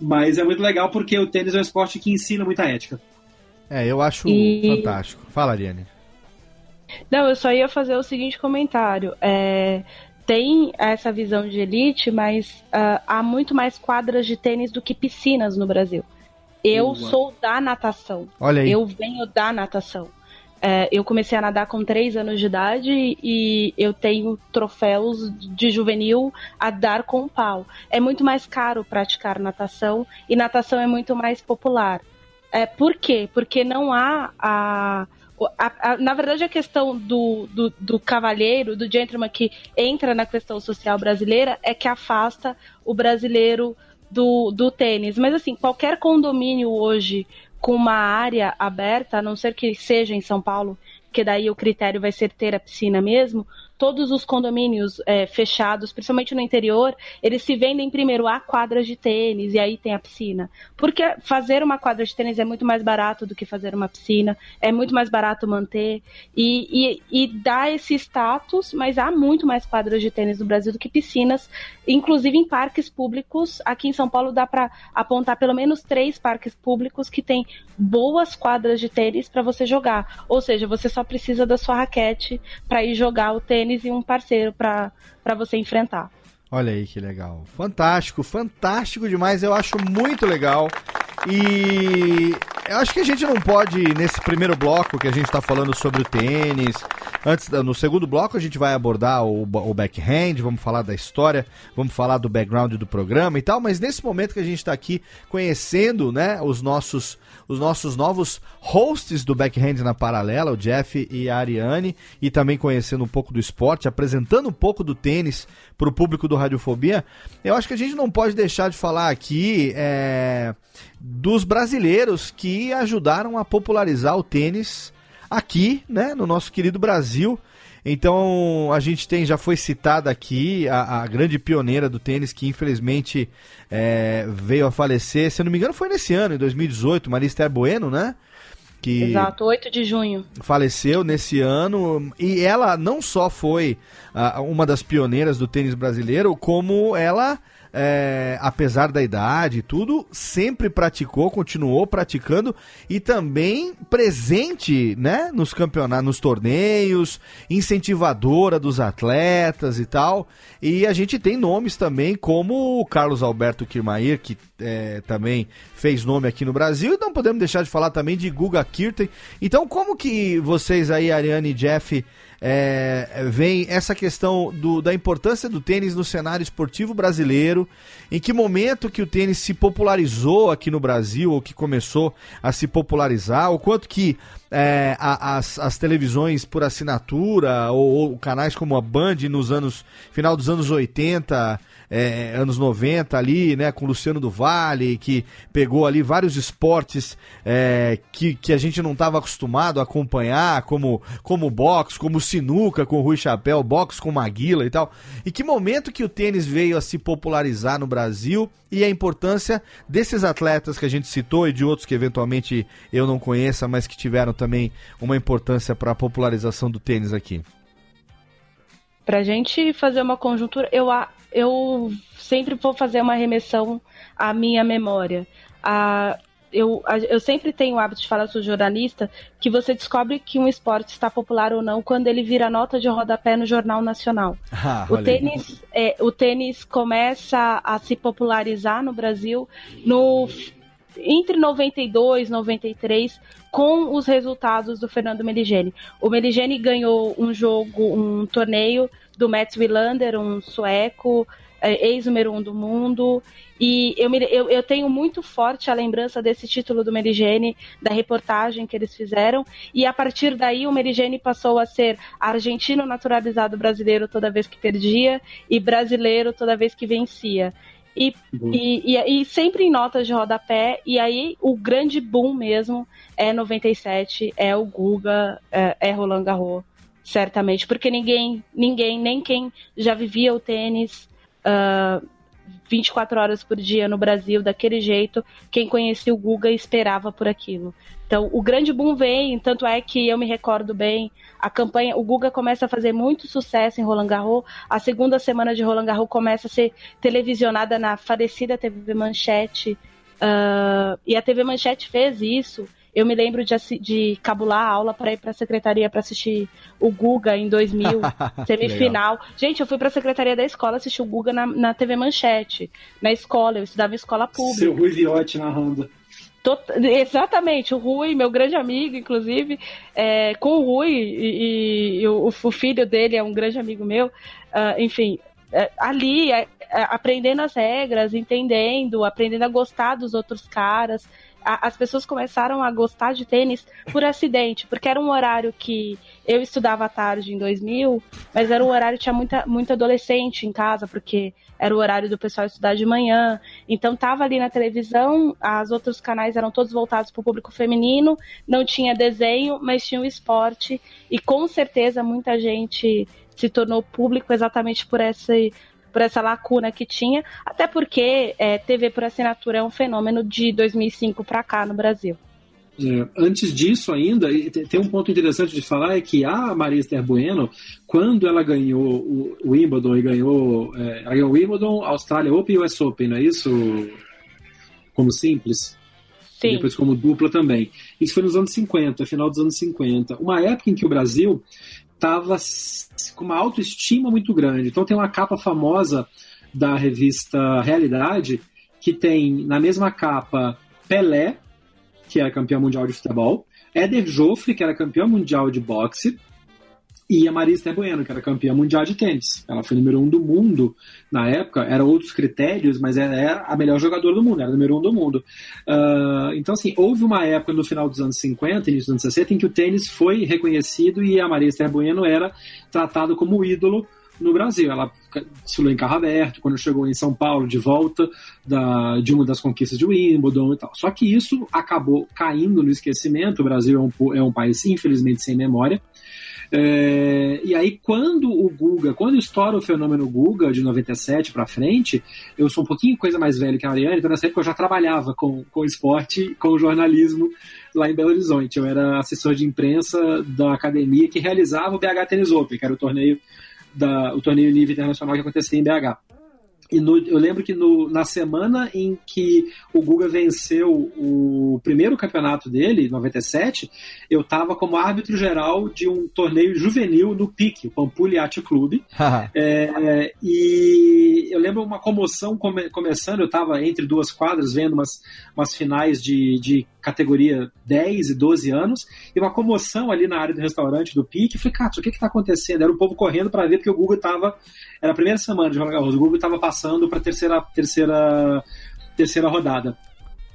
Mas é muito legal porque o tênis é um esporte que ensina muita ética. É, eu acho E- fantástico. Fala, Ariane. Não, eu só ia fazer o seguinte comentário. É, tem essa visão de elite, mas ah, há muito mais quadras de tênis do que piscinas no Brasil. Eu sou da natação. Olha aí. Eu venho da natação. É, eu comecei a nadar com 3 anos de idade e eu tenho troféus de juvenil a dar com pau. É muito mais caro praticar natação e natação é muito mais popular. É, por quê? Porque não há a. a- a- na verdade, a questão do, do, do cavalheiro, do gentleman que entra na questão social brasileira é que afasta o brasileiro do, do tênis. Mas, assim, qualquer condomínio hoje com uma área aberta, a não ser que seja em São Paulo, que daí o critério vai ser ter a piscina mesmo, todos os condomínios é, fechados, principalmente no interior, eles se vendem primeiro a quadras de tênis e aí tem a piscina. Porque fazer uma quadra de tênis é muito mais barato do que fazer uma piscina, é muito mais barato manter e, e, e dá esse status, mas há muito mais quadras de tênis no Brasil do que piscinas, inclusive em parques públicos. Aqui em São Paulo dá para apontar pelo menos três parques públicos que têm boas quadras de tênis para você jogar. Ou seja, você só precisa da sua raquete para ir jogar o tênis e um parceiro para você enfrentar. Olha aí que legal. Fantástico, fantástico demais. Eu acho muito legal. E eu acho que a gente não pode, nesse primeiro bloco que a gente está falando sobre o tênis, antes no segundo bloco a gente vai abordar o, o backhand, vamos falar da história, vamos falar do background do programa e tal, mas nesse momento que a gente está aqui conhecendo né, os, nossos, os nossos novos hosts do backhand na paralela, o Jeff e a Ariane, e também conhecendo um pouco do esporte, apresentando um pouco do tênis para o público do Radiofobia, eu acho que a gente não pode deixar de falar aqui é, dos brasileiros que ajudaram a popularizar o tênis aqui, né, no nosso querido Brasil. Então a gente tem, já foi citada aqui a, a grande pioneira do tênis que infelizmente é, veio a falecer. Se eu não me engano, foi nesse ano, em 2018, Maria Esther Bueno, né? Que Exato, 8 de junho. faleceu nesse ano e ela não só foi ah, uma das pioneiras do tênis brasileiro, como ela, é, apesar da idade e tudo, sempre praticou, continuou praticando e também presente, né, nos campeonatos, nos torneios, incentivadora dos atletas e tal. E a gente tem nomes também como o Carlos Alberto Kirmair, que é, também fez nome aqui no Brasil, e não podemos deixar de falar também de Guga Kirten. Então, como que vocês aí, Ariane e Jeff, é, veem essa questão do- da importância do tênis no cenário esportivo brasileiro? Em que momento que o tênis se popularizou aqui no Brasil, ou que começou a se popularizar? O quanto que é, as, as televisões por assinatura, ou, ou canais como a Band nos anos final dos anos 80 é, anos 90 ali, né, com Luciano do Vale, que pegou ali vários esportes é, que, que a gente não estava acostumado a acompanhar, como, como boxe, como sinuca com Rui Chapéu, boxe com Maguila e tal. E que momento que o tênis veio a se popularizar no Brasil e a importância desses atletas que a gente citou e de outros que eventualmente eu não conheça, mas que tiveram também uma importância para a popularização do tênis aqui. Pra gente fazer uma conjuntura, eu, eu sempre vou fazer uma remessão à minha memória. A, eu, eu sempre tenho o hábito de falar, sou jornalista, que você descobre que um esporte está popular ou não quando ele vira nota de rodapé no Jornal Nacional. Ah, O tênis, é, o tênis começa a se popularizar no Brasil no, entre 92 e 93 com os resultados do Fernando Meligeni. O Meligeni ganhou um jogo, um torneio do Mats Wilander, um sueco, é, ex-número um do mundo. E eu, me- eu, eu tenho muito forte a lembrança desse título do Meligeni, da reportagem que eles fizeram. E a partir daí o Meligeni passou a ser argentino naturalizado brasileiro toda vez que perdia e brasileiro toda vez que vencia. E, e, e, e sempre em notas de rodapé, e aí o grande boom mesmo é 97, é o Guga, é, é Roland Garros, certamente, porque ninguém, ninguém, nem quem já vivia o tênis ah, 24 horas por dia no Brasil daquele jeito, quem conhecia o Guga esperava por aquilo. Então, o grande boom vem, tanto é que eu me recordo bem, a campanha, o Guga começa a fazer muito sucesso em Roland Garros, a segunda semana de Roland Garros começa a ser televisionada na falecida TV Manchete, ah, e a TV Manchete fez isso. Eu me lembro de, de cabular a aula para ir para a secretaria para assistir o Guga em 2000, semifinal. Gente, eu fui para a secretaria da escola assistir o Guga na, na TV Manchete, na escola. Eu estudava em escola pública. Seu Rui Viotti narrando. Tot- Exatamente, o Rui, meu grande amigo, inclusive, é, com o Rui, e, e o, o filho dele é um grande amigo meu, ah, enfim, é, ali, é, é, aprendendo as regras, entendendo, aprendendo a gostar dos outros caras. A- as pessoas começaram a gostar de tênis por acidente, porque era um horário que eu estudava à tarde em 2000, mas era um horário que tinha muita, muito adolescente em casa, porque era o horário do pessoal estudar de manhã. Então tava ali na televisão, os outros canais eram todos voltados para o público feminino, não tinha desenho, mas tinha o esporte. E com certeza muita gente se tornou público exatamente por essa, por essa lacuna que tinha, até porque é, TV por assinatura é um fenômeno de 2005 para cá no Brasil. É, antes disso ainda, e te- tem um ponto interessante de falar, é que a Maria Esther Bueno, quando ela ganhou o Wimbledon e ganhou, é, ela ganhou o Wimbledon, Austrália Open e US Open, não é isso? Como simples? E Sim, depois como dupla também. Isso foi nos anos 50, final dos anos 50. Uma época em que o Brasil estava com uma autoestima muito grande. Então tem uma capa famosa da revista Realidade que tem na mesma capa Pelé, que era campeão mundial de futebol, Éder Joffre, que era campeão mundial de boxe, e a Maria Esther Bueno, que era campeã mundial de tênis. Ela foi número um do mundo na época, eram outros critérios, mas ela era a melhor jogadora do mundo, era número um do mundo. Ah, então, assim, houve uma época no final dos anos 50, início dos anos 60, em que o tênis foi reconhecido e a Maria Esther Bueno era tratada como ídolo no Brasil. Ela desfilou em carro aberto, quando chegou em São Paulo, de volta da, de uma das conquistas de Wimbledon e tal. Só que isso acabou caindo no esquecimento. O Brasil é um, é um país, infelizmente, sem memória. É, e aí, quando o Guga, quando estoura o fenômeno Guga de 97 para frente, eu sou um pouquinho coisa mais velho que a Mariana, então nessa época eu já trabalhava com, com esporte, com jornalismo lá em Belo Horizonte. Eu era assessor de imprensa da academia que realizava o BH Tennis Open, que era o torneio, da, o torneio nível internacional que acontecia em BH. E no- eu lembro que no- na semana em que o Guga venceu o primeiro campeonato dele, 97, eu estava como árbitro geral de um torneio juvenil no PIC, o Pampulha Yacht Clube. É, e eu lembro uma comoção come- começando, eu estava entre duas quadras vendo umas, umas finais de, de categoria 10 e 12 anos, e uma comoção ali na área do restaurante do PIC. Eu falei, cara, o que está acontecendo? Era o povo correndo para ver, porque o Guga estava. Era a primeira semana de Roland Garros, o Guga estava passando para terceira, terceira, terceira rodada.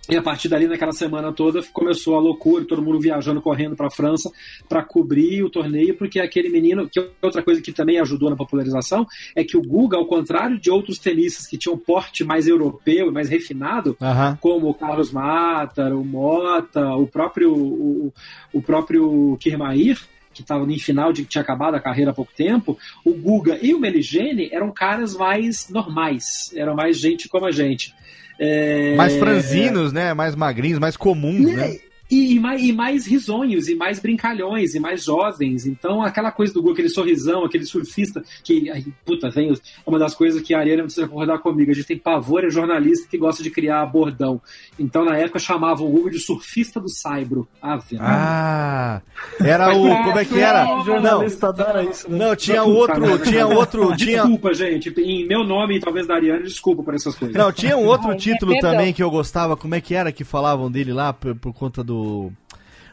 E a partir dali, naquela semana toda, começou a loucura, todo mundo viajando, correndo para a França para cobrir o torneio, porque aquele menino, que outra coisa que também ajudou na popularização, é que o Guga, ao contrário de outros tenistas que tinham porte mais europeu e mais refinado, como o Carlos Mata, o Mota, o próprio, o, o próprio Kirmair, que estava em final de que tinha acabado a carreira há pouco tempo, o Guga e o Meligene eram caras mais normais, eram mais gente como a gente. É, Mais franzinos, né? Mais magrinhos, mais comuns, né? né? E, e mais, e mais risonhos, e mais brincalhões, e mais jovens. Então, aquela coisa do Guga, aquele sorrisão, aquele surfista, que, ai, puta, vem, é uma das coisas que a Ariana precisa concordar comigo. A gente tem pavor, é jornalista que gosta de criar bordão. Então, na época, chamavam o Guga de surfista do Saibro. Ave Ah, era o. Como é que era? O Não, jornalista adora isso, né? não, tinha outro. merda. Tinha outro. Tinha, Desculpa, gente. Em meu nome e talvez da Ariane, desculpa por essas coisas. Não, tinha um outro Ai, título também que eu gostava. Como é que era que falavam dele lá por, por conta do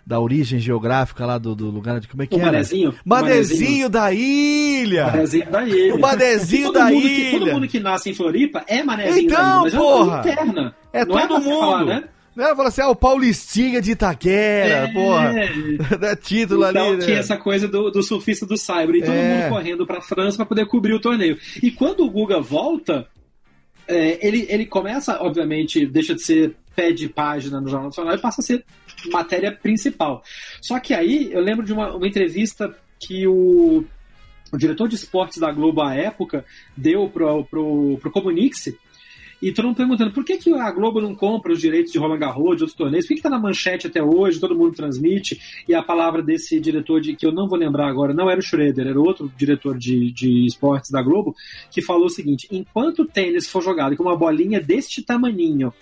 da origem geográfica lá do, do lugar de como é que era? Manezinho? Manezinho da ilha. Manezinho da ilha. O Manezinho da mundo que- ilha. todo mundo que nasce em Floripa é Manezinho Então, da ilha, mas porra. é interna. É Não é todo pra mundo. falar, né? Né? Fala assim, ah, o Paulistinha de Itaquera, porra. Dá título Então ali, tinha né? essa coisa do, do surfista do Cyber. E todo É. mundo correndo pra França pra poder cobrir o torneio. E quando o Guga volta, é, ele, ele começa, obviamente, deixa de ser pé de página no Jornal Nacional e passa a ser matéria principal. Só que aí eu lembro de uma, uma entrevista que o, o diretor de esportes da Globo à época deu pro, pro, pro Comunix. E todo mundo perguntando por que, que a Globo não compra os direitos de Roland Garros, de outros torneios, por que, que tá na manchete até hoje, todo mundo transmite, e a palavra desse diretor, de que eu não vou lembrar agora, não era o Schroeder, era outro diretor de, de esportes da Globo, que falou o seguinte: enquanto o tênis for jogado com uma bolinha deste tamaninho,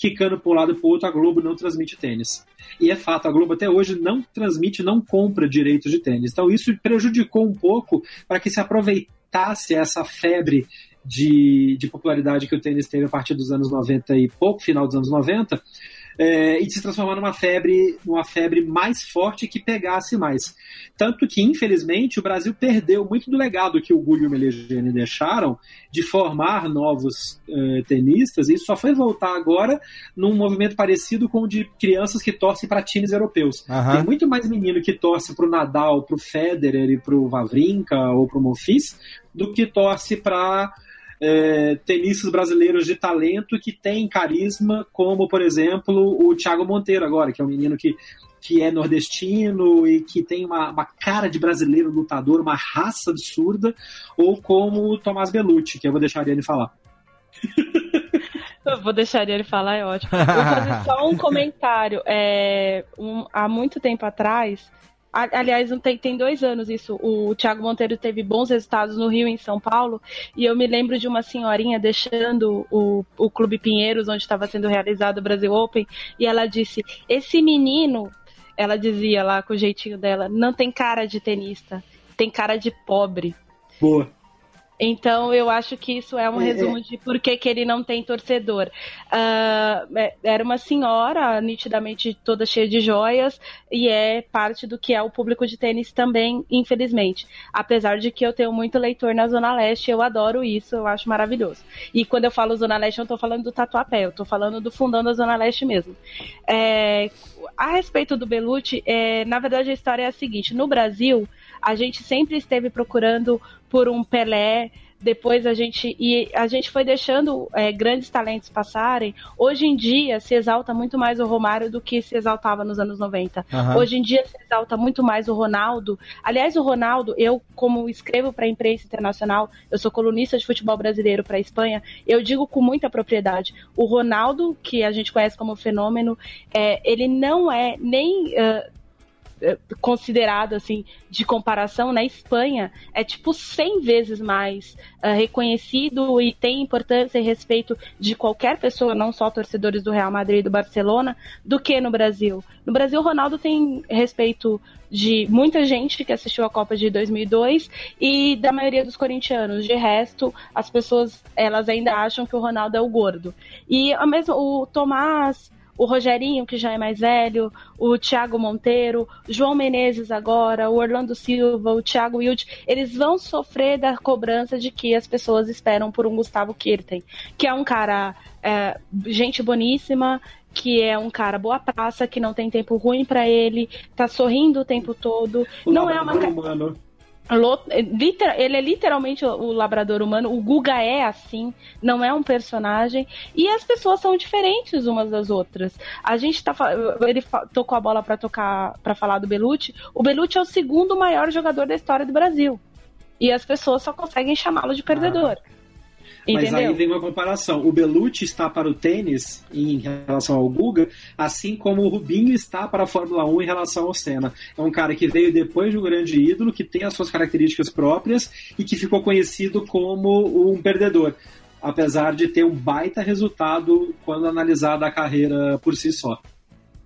quicando para um lado e para o outro, a Globo não transmite tênis. E é fato, a Globo até hoje não transmite, não compra direitos de tênis. Então isso prejudicou um pouco para que se aproveitasse essa febre de, de popularidade que o tênis teve a partir dos anos 90 e pouco, final dos anos 90, é, e se transformar numa febre, numa febre mais forte que pegasse mais. Tanto que, infelizmente, o Brasil perdeu muito do legado que o Gulli e o Melegeni deixaram de formar novos eh, tenistas, e isso só foi voltar agora num movimento parecido com o de crianças que torcem para times europeus. Aham. Tem muito mais menino que torce pro Nadal, pro Federer e pro Vavrinka ou pro Monfils do que torce para tenistas brasileiros de talento que têm carisma, como, por exemplo, o Thiago Monteiro agora, que é um menino que, que é nordestino e que tem uma, uma cara de brasileiro lutador, uma raça absurda, ou como o Tomás Bellucci, que eu vou deixar ele falar. Eu vou deixar ele falar, é ótimo. Eu vou fazer só um comentário. É, um- há muito tempo atrás, aliás, tem, tem dois anos isso, o Thiago Monteiro teve bons resultados no Rio e em São Paulo, e eu me lembro de uma senhorinha deixando o, o Clube Pinheiros, onde estava sendo realizado o Brasil Open, e ela disse: Esse menino, ela dizia lá com o jeitinho dela, não tem cara de tenista, tem cara de pobre. Boa. Então eu acho que isso é um É, resumo de por que, que ele não tem torcedor. É- era uma senhora, nitidamente toda cheia de joias, e é parte do que é o público de tênis também, infelizmente. Apesar de que eu tenho muito leitor na Zona Leste, eu adoro isso, eu acho maravilhoso. E quando eu falo Zona Leste, eu não tô falando do Tatuapé, eu tô falando do fundão da Zona Leste mesmo. É, a respeito do Belucci, é, na verdade a história é a seguinte: no Brasil, a gente sempre esteve procurando por um Pelé. Depois a gente e a gente foi deixando é, grandes talentos passarem. Hoje em dia se exalta muito mais o Romário do que se exaltava nos anos 90. Aham. Hoje em dia se exalta muito mais o Ronaldo. Aliás, o Ronaldo, eu, como escrevo para a imprensa internacional, eu sou colunista de futebol brasileiro para a Espanha, eu digo com muita propriedade: o Ronaldo, que a gente conhece como fenômeno, é, ele não é nem. eh, considerado assim de comparação na Espanha é tipo 100 vezes mais ah, reconhecido e tem importância e respeito de qualquer pessoa, não só torcedores do Real Madrid e do Barcelona, do que no Brasil. No Brasil, Ronaldo tem respeito de muita gente que assistiu a Copa de 2002 e da maioria dos corintianos. De resto, as pessoas elas ainda acham que o Ronaldo é o gordo. E a mesma, o Tomás o Rogerinho, que já é mais velho, o Thiago Monteiro, João Menezes agora, o Orlando Silva, o Thiago Wilde, eles vão sofrer da cobrança de que as pessoas esperam por um Gustavo Kirten, que é um cara, é, gente boníssima, que é um cara boa praça, que não tem tempo ruim pra ele, tá sorrindo o tempo todo. não é uma. labrador humano. Liter- ele é literalmente o, labrador humano. O Guga é assim, não é um personagem. E as pessoas são diferentes umas das outras. A gente tá ele tocou a bola pra tocar para falar do Belucci. O Belucci é o segundo maior jogador da história do Brasil. E as pessoas só conseguem chamá-lo de perdedor. Mas Entendeu? aí vem uma comparação. O Belucci está para o tênis em relação ao Guga, assim como o Rubinho está para a Fórmula 1 em relação ao Senna. É um cara que veio depois de um grande ídolo, que tem as suas características próprias e que ficou conhecido como um perdedor. Apesar de ter um baita resultado quando analisada a carreira por si só.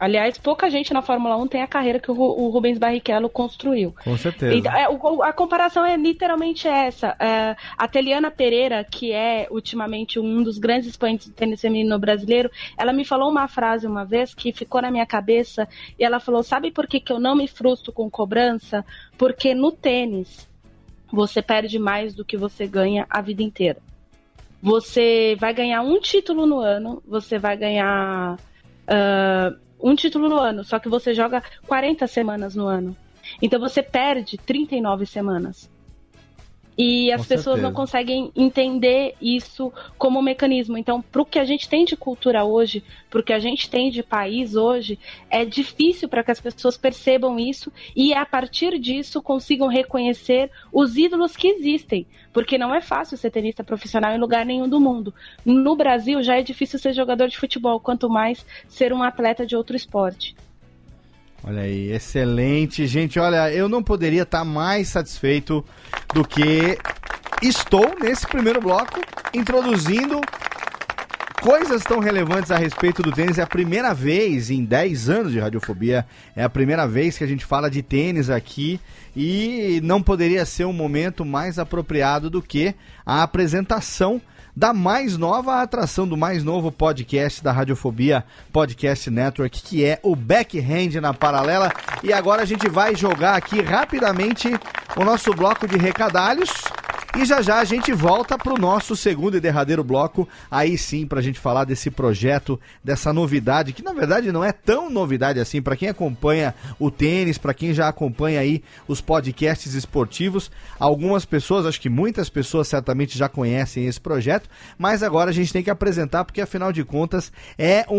Aliás, pouca gente na Fórmula 1 tem a carreira que o, Ru- o Rubens Barrichello construiu. Com certeza. Então, é, o- a comparação é literalmente essa. É, a Teliana Pereira, que é ultimamente um dos grandes expoentes do tênis feminino brasileiro, ela me falou uma frase uma vez que ficou na minha cabeça e ela falou: Sabe por que, que eu não me frustro com cobrança? Porque no tênis você perde mais do que você ganha a vida inteira. Você vai ganhar um título no ano, você vai ganhar ah, um título no ano, só que você joga 40 semanas no ano. Então você perde 39 semanas. E as Com pessoas certeza. não conseguem entender isso como um mecanismo. Então, para o que a gente tem de cultura hoje, para o que a gente tem de país hoje, é difícil para que as pessoas percebam isso e, a partir disso, consigam reconhecer os ídolos que existem. Porque não é fácil ser tenista profissional em lugar nenhum do mundo. No Brasil já é difícil ser jogador de futebol, quanto mais ser um atleta de outro esporte. Olha aí, excelente, gente. Olha, eu não poderia estar mais satisfeito do que estou nesse primeiro bloco introduzindo coisas tão relevantes a respeito do tênis. É a primeira vez em 10 anos de radiofobia, é a primeira vez que a gente fala de tênis aqui e não poderia ser um momento mais apropriado do que a apresentação da mais nova atração, do mais novo podcast da Radiofobia Podcast Network, que é o Backhand na Paralela. E agora a gente vai jogar aqui rapidamente o nosso bloco de recadalhos. E já já a gente volta pro nosso segundo e derradeiro bloco, aí sim pra gente falar desse projeto, dessa novidade, que na verdade não é tão novidade assim, pra quem acompanha o tênis, pra quem já acompanha aí os podcasts esportivos, algumas pessoas, acho que muitas pessoas certamente já conhecem esse projeto, mas agora a gente tem que apresentar, porque afinal de contas é um,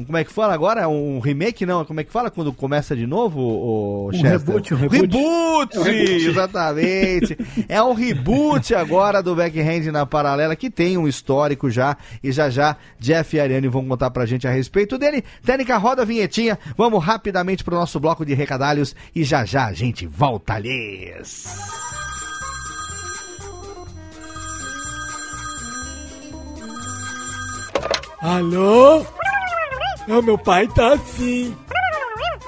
um- como é que fala agora? Um remake não, como é que fala quando começa de novo, o Um reboot, um reboot. Reboot, É um reboot. exatamente. É um reboot agora do Backhand na Paralela, que tem um histórico já. E já já, Jeff e Ariane vão contar pra gente a respeito dele. Técnica, roda a vinhetinha. Vamos rapidamente pro nosso bloco de recadalhos. E já já a gente volta lhes. Alô? Não, meu pai tá assim.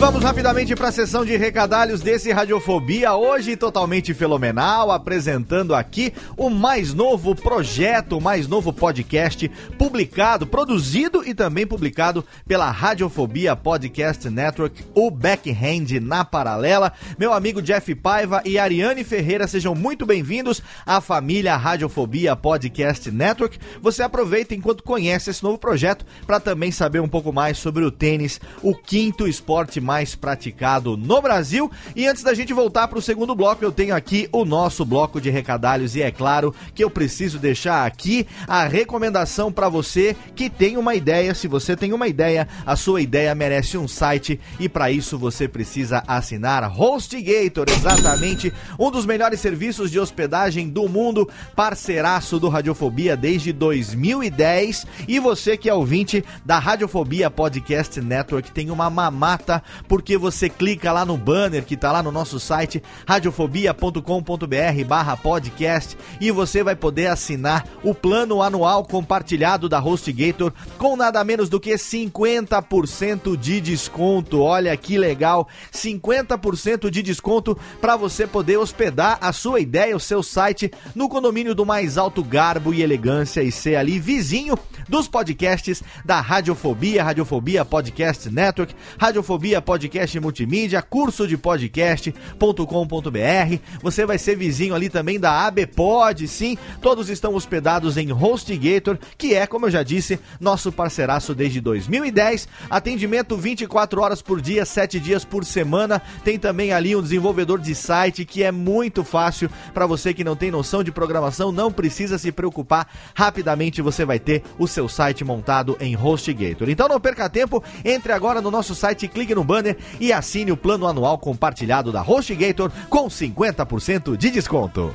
Vamos rapidamente para a sessão de recadalhos desse Radiofobia, hoje totalmente fenomenal, apresentando aqui o mais novo projeto, o mais novo podcast publicado, produzido e também publicado pela Radiofobia Podcast Network, o Backhand na Paralela. Meu amigo Jeff Paiva e Ariane Ferreira, sejam muito bem-vindos à família Radiofobia Podcast Network. Você aproveita enquanto conhece esse novo projeto para também saber um pouco mais sobre o tênis, o quinto esporte mais praticado no Brasil. E antes da gente voltar para o segundo bloco, eu tenho aqui o nosso bloco de recadalhos e é claro que eu preciso deixar aqui a recomendação para você que tem uma ideia. Se você tem uma ideia, a sua ideia merece um site e para isso você precisa assinar HostGator, exatamente um dos melhores serviços de hospedagem do mundo, parceiraço do Radiofobia desde 2010. E você que é ouvinte da Radiofobia Podcast Network tem uma mamata porque você clica lá no banner que tá lá no nosso site radiofobia.com.br barra podcast e você vai poder assinar o plano anual compartilhado da HostGator com nada menos do que 50% de desconto. Olha que legal, 50% de desconto para você poder hospedar a sua ideia, o seu site no condomínio do mais alto garbo e elegância e ser ali vizinho dos podcasts da Radiofobia, Radiofobia Podcast Network, Radiofobia Podcast Multimídia, curso de podcast.com.br. Você vai ser vizinho ali também da ABPod, sim. Todos estão hospedados em HostGator, que é, como eu já disse, nosso parceiraço desde 2010. Atendimento 24 horas por dia, 7 dias por semana. Tem também ali um desenvolvedor de site que é muito fácil para você que não tem noção de programação, não precisa se preocupar. Rapidamente você vai ter o seu site montado em HostGator. Então não perca tempo, entre agora no nosso site, clique no banner e assine o plano anual compartilhado da HostGator com 50% de desconto.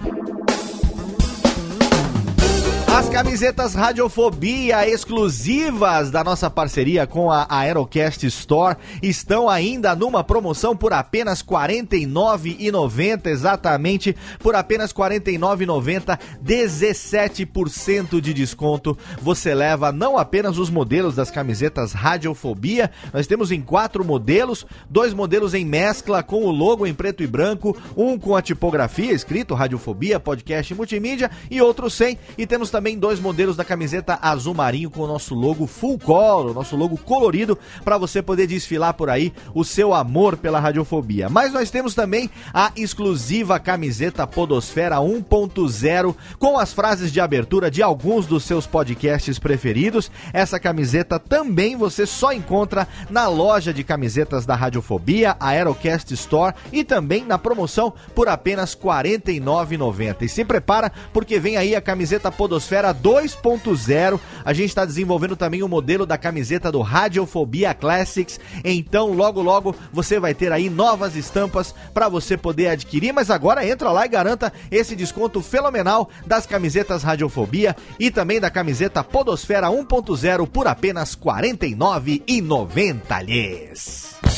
As camisetas Radiofobia exclusivas da nossa parceria com a Aerocast Store estão ainda numa promoção por apenas R$ 49,90, exatamente por apenas R$ 49,90, 17% de desconto. Você leva não apenas os modelos das camisetas Radiofobia, nós temos em quatro modelos, dois modelos em mescla com o logo em preto e branco, um com a tipografia escrito Radiofobia Podcast Multimídia e outro sem, e temos também dois modelos da camiseta azul marinho com o nosso logo full color, nosso logo colorido, para você poder desfilar por aí o seu amor pela radiofobia. Mas nós temos também a exclusiva camiseta Podosfera 1.0 com as frases de abertura de alguns dos seus podcasts preferidos. Essa camiseta também você só encontra na loja de camisetas da Radiofobia, a Aerocast Store e também na promoção por apenas R$ 49,90. E se prepara porque vem aí a camiseta Podosfera 2.0. A gente está desenvolvendo também o modelo da camiseta do Radiofobia Classics. Então, logo logo você vai ter aí novas estampas para você poder adquirir. Mas agora entra lá e garanta esse desconto fenomenal das camisetas Radiofobia e também da camiseta Podosfera 1.0 por apenas R$ 49,90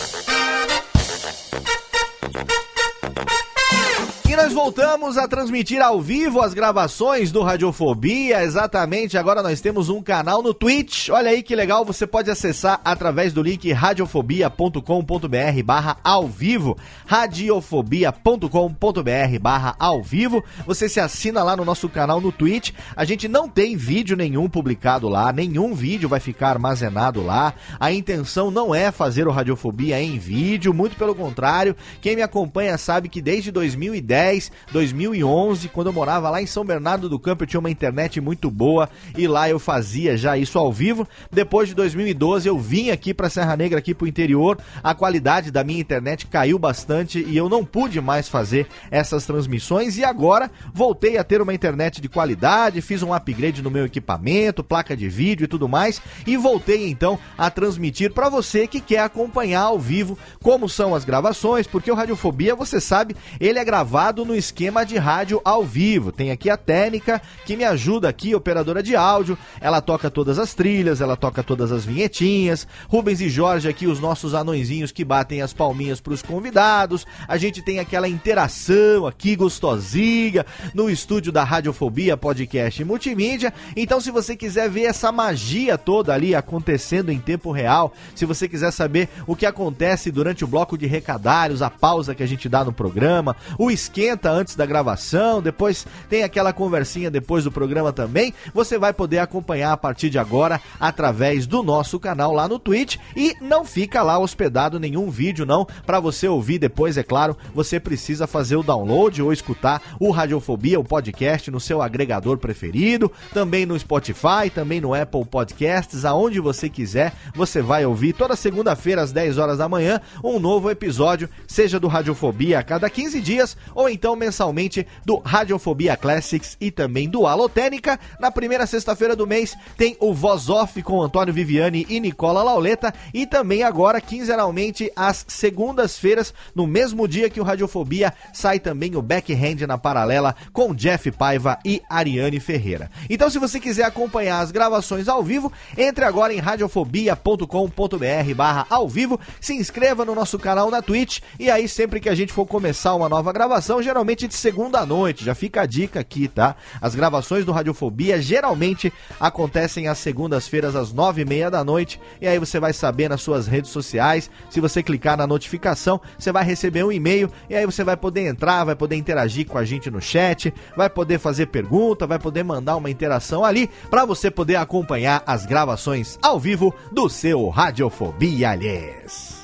nós voltamos a transmitir ao vivo as gravações do Radiofobia. Exatamente, agora nós temos um canal no Twitch. Olha aí que legal, você pode acessar através do link radiofobia.com.br barra ao vivo. Radiofobia.com.br barra ao vivo. Você se assina lá no nosso canal no Twitch. A gente não tem vídeo nenhum publicado lá, nenhum vídeo vai ficar armazenado lá. A intenção não é fazer o Radiofobia em vídeo, muito pelo contrário. Quem me acompanha sabe que desde 2010 2010, 2011, quando eu morava lá em São Bernardo do Campo, eu tinha uma internet muito boa e lá eu fazia já isso ao vivo. Depois de 2012, eu vim aqui para Serra Negra, aqui para o interior. A qualidade da minha internet caiu bastante e eu não pude mais fazer essas transmissões. E agora voltei a ter uma internet de qualidade, fiz um upgrade no meu equipamento, placa de vídeo e tudo mais. E voltei então a transmitir para você que quer acompanhar ao vivo como são as gravações, porque o Radiofobia, você sabe, ele é gravado gravado no esquema de rádio ao vivo. Tem aqui a técnica que me ajuda aqui, operadora de áudio. Ela toca todas as trilhas, ela toca todas as vinhetinhas. Rubens e Jorge aqui, os nossos anõezinhos que batem as palminhas para os convidados. A gente tem aquela interação aqui gostosinha no estúdio da Radiofobia Podcast e Multimídia. Então, se você quiser ver essa magia toda ali acontecendo em tempo real, se você quiser saber o que acontece durante o bloco de recadários, a pausa que a gente dá no programa, o esquema esquenta antes da gravação, depois tem aquela conversinha depois do programa também. Você vai poder acompanhar a partir de agora através do nosso canal lá no Twitch e não fica lá hospedado nenhum vídeo não para você ouvir depois, é claro, você precisa fazer o download ou escutar o Radiofobia, o podcast no seu agregador preferido, também no Spotify, também no Apple Podcasts, aonde você quiser, você vai ouvir toda segunda-feira às 10 horas da manhã um novo episódio, seja do Radiofobia a cada 15 dias ou então mensalmente do Radiofobia Classics e também do Alotênica. Na primeira sexta-feira do mês tem o Voz Off com Antônio Viviani e Nicola Lauleta e também agora quinzenalmente às segundas-feiras, no mesmo dia que o Radiofobia, sai também o Backhand na paralela com Jeff Paiva e Ariane Ferreira. Então se você quiser acompanhar as gravações ao vivo, entre agora em radiofobia.com.br barra ao vivo, se inscreva no nosso canal na Twitch e aí sempre que a gente for começar uma nova gravação, geralmente de segunda noite, já fica a dica aqui, tá? As gravações do Radiofobia geralmente acontecem às segundas-feiras às nove e meia da noite e aí você vai saber nas suas redes sociais, se você clicar na notificação, você vai receber um e-mail e aí você vai poder entrar, vai poder interagir com a gente no chat, vai poder fazer pergunta, vai poder mandar uma interação ali para você poder acompanhar as gravações ao vivo do seu Radiofobia, aliás.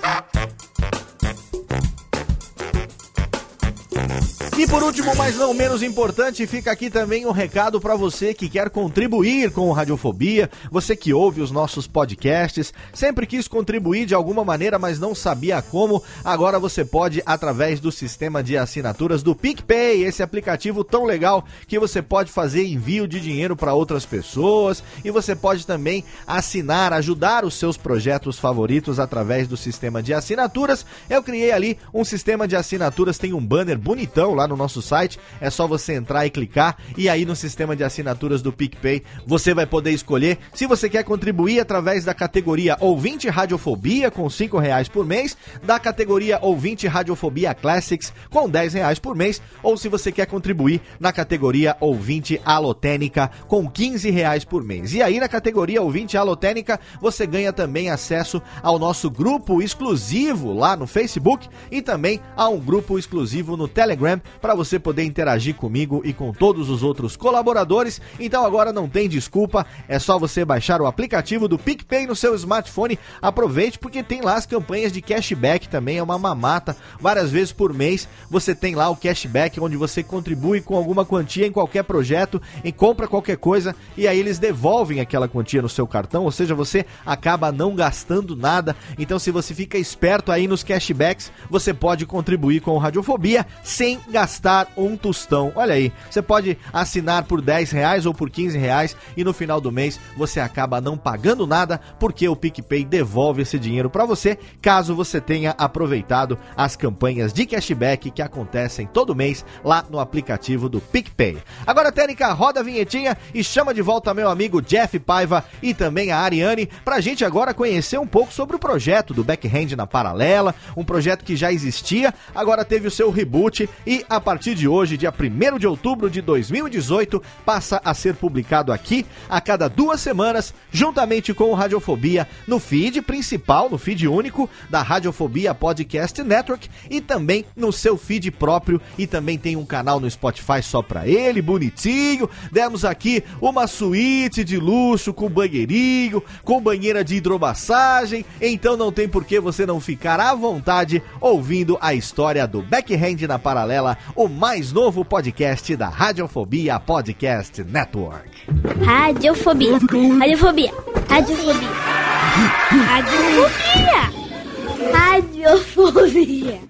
E por último, mas não menos importante, fica aqui também um recado para você que quer contribuir com o Radiofobia, você que ouve os nossos podcasts, sempre quis contribuir de alguma maneira, mas não sabia como. Agora você pode através do sistema de assinaturas do PicPay, esse aplicativo tão legal que você pode fazer envio de dinheiro para outras pessoas e você pode também assinar, ajudar os seus projetos favoritos através do sistema de assinaturas. Eu criei ali um sistema de assinaturas, tem um banner bonitão lá no nosso site. É só você entrar e clicar. E aí no sistema de assinaturas do PicPay você vai poder escolher se você quer contribuir através da categoria Ouvinte Radiofobia com 5 reais por mês, da categoria Ouvinte Radiofobia Classics com 10 reais por mês, ou se você quer contribuir na categoria Ouvinte Alotênica com 15 reais por mês. E aí na categoria Ouvinte Alotênica você ganha também acesso ao nosso grupo exclusivo lá no Facebook e também a um grupo exclusivo no Telegram para você poder interagir comigo e com todos os outros colaboradores. Então agora não tem desculpa, é só você baixar o aplicativo do PicPay no seu smartphone. Aproveite porque tem lá as campanhas de cashback também, é uma mamata. Várias vezes por mês você tem lá o cashback onde você contribui com alguma quantia em qualquer projeto, em compra qualquer coisa e aí eles devolvem aquela quantia no seu cartão, ou seja, você acaba não gastando nada. Então se você fica esperto aí nos cashbacks, você pode contribuir com o Radiofobia sem gastar um tostão. Olha aí, você pode assinar por 10 reais ou por 15 reais e no final do mês você acaba não pagando nada porque o PicPay devolve esse dinheiro para você caso você tenha aproveitado as campanhas de cashback que acontecem todo mês lá no aplicativo do PicPay. Agora, Técnica, roda a vinhetinha e chama de volta meu amigo Jeff Paiva e também a Ariane pra gente agora conhecer um pouco sobre o projeto do Backhand na Paralela, um projeto que já existia, agora teve o seu reboot e a partir de hoje, dia 1 de outubro de 2018, passa a ser publicado aqui a cada duas semanas, juntamente com o Radiofobia, no feed principal, no feed único da Radiofobia Podcast Network e também no seu feed próprio e também tem um canal no Spotify só pra ele, bonitinho. Demos aqui uma suíte de luxo com banheirinho, com banheira de hidromassagem, então não tem por que você não ficar à vontade ouvindo a história do Backhand na Paralela, o mais novo podcast da Radiofobia Podcast Network. Radiofobia. Radiofobia. Radiofobia. Radiofobia. Radiofobia.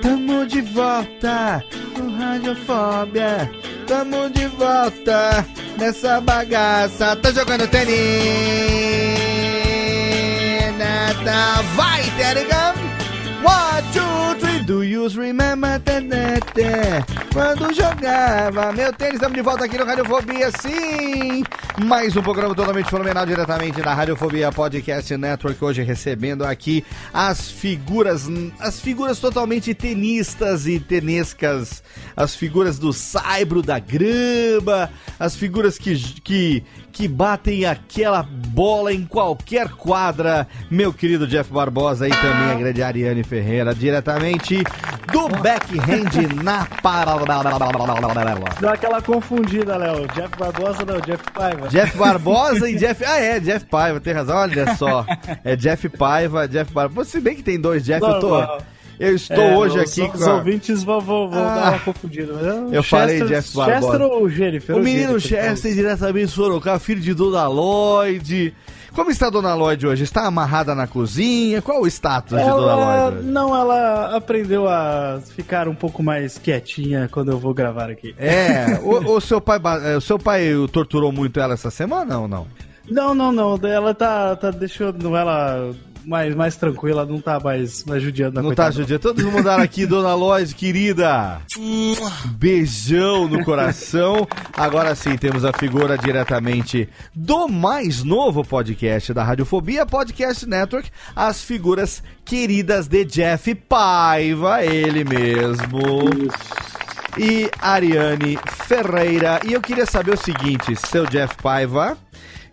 Tamo de volta no Radiofobia. Tamo de volta nessa bagaça. Tá jogando tênis? Nada. Vai, Telegram! One, two, three, do you remember? Quando jogava meu tênis, estamos de volta aqui no Radiofobia, sim! Mais um programa totalmente fenomenal, diretamente da Radiofobia Podcast Network, hoje recebendo aqui as figuras, as figuras totalmente tenistas e tenescas, as figuras do saibro, da grama, as figuras que, que, que batem aquela bola em qualquer quadra, meu querido Jeff Barbosa e também a grande Ariane Ferreira, diretamente do backhand na paralela. Deu aquela confundida, Léo. Jeff Barbosa não, Jeff Paiva. Jeff Barbosa e Jeff. Ah, é, Jeff Paiva, tem razão, olha só. É Jeff Paiva, Jeff Barbosa. Se bem que tem dois Jeff, eu tô. Eu estou É, hoje os- aqui Os a- ouvintes vão, vão, vão Ah, dar uma confundida. mas é o eu falei Jeff Barbosa. Chester ou Jennifer? O menino Jennifer, Chester diretamente de Sorocaba, filho de Dona Lloyd. Como está a Dona Lloyd hoje? Está amarrada na cozinha? Qual o status de Dona Ela, Lloyd? hoje? não, ela aprendeu a ficar um pouco mais quietinha quando eu vou gravar aqui. É, o, o seu pai, é, o seu pai torturou muito ela essa semana ou não? Não, não, não. Ela tá, tá deixando ela mais, mais tranquila, não tá mais, mais judiando a Não tá coitada. judia. Todos mandaram aqui, Dona Lois, querida. Beijão no coração. Agora sim, temos a figura diretamente do mais novo podcast da Radiofobia, Podcast Network, as figuras queridas de Jeff Paiva, ele mesmo. E Ariane Ferreira. E eu queria saber o seguinte, seu Jeff Paiva.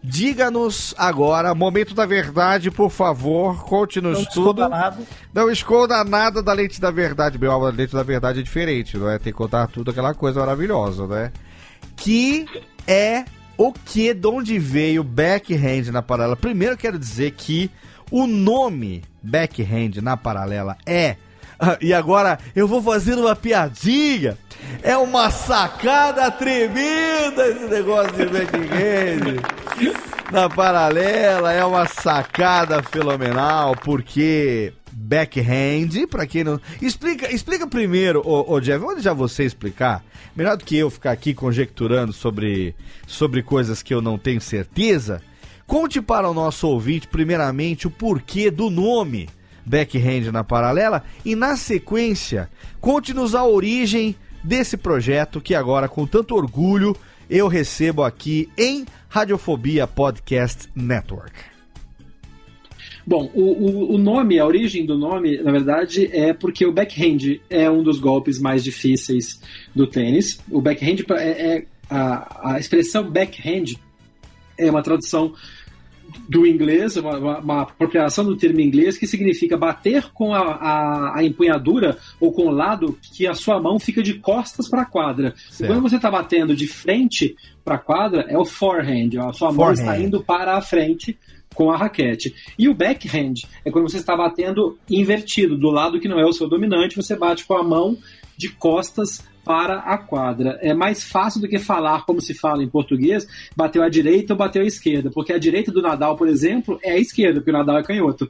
Diga-nos agora, momento da verdade, por favor, conte-nos tudo. esconda nada. Não esconda nada da leite da verdade. Meu, a leite da verdade é diferente, não é? Tem que contar tudo aquela coisa maravilhosa, né? Que é o que, de onde veio backhand na paralela. Primeiro eu quero dizer que o nome backhand na paralela é. E agora eu vou fazer uma piadinha. É uma sacada tremenda esse negócio de backhand na paralela é uma sacada fenomenal, porque backhand, pra quem não. Explica, explica primeiro, ô, ô Jeff, vou deixar você explicar. Melhor do que eu ficar aqui conjecturando sobre, sobre coisas que eu não tenho certeza. Conte para o nosso ouvinte, primeiramente, o porquê do nome backhand na paralela e, na sequência, conte-nos a origem desse projeto que agora, com tanto orgulho, eu recebo aqui em Radiofobia Podcast Network. Bom, o, o, nome, a origem do nome, na verdade, é porque o backhand é um dos golpes mais difíceis do tênis. O backhand é, é a, a expressão backhand é uma tradução do inglês, uma, uma- apropriação do termo inglês que significa bater com a, a, a empunhadura ou com o lado que a sua mão fica de costas para a quadra. Quando você está batendo de frente para a quadra, é o forehand, a sua mão está Forehand. indo para a frente com a raquete. E o backhand é quando você está batendo invertido, do lado que não é o seu dominante, você bate com a mão de costas para a quadra. É mais fácil do que falar como se fala em português, bateu à direita ou bateu à esquerda, porque a direita do Nadal, por exemplo, é a esquerda, porque o Nadal é canhoto.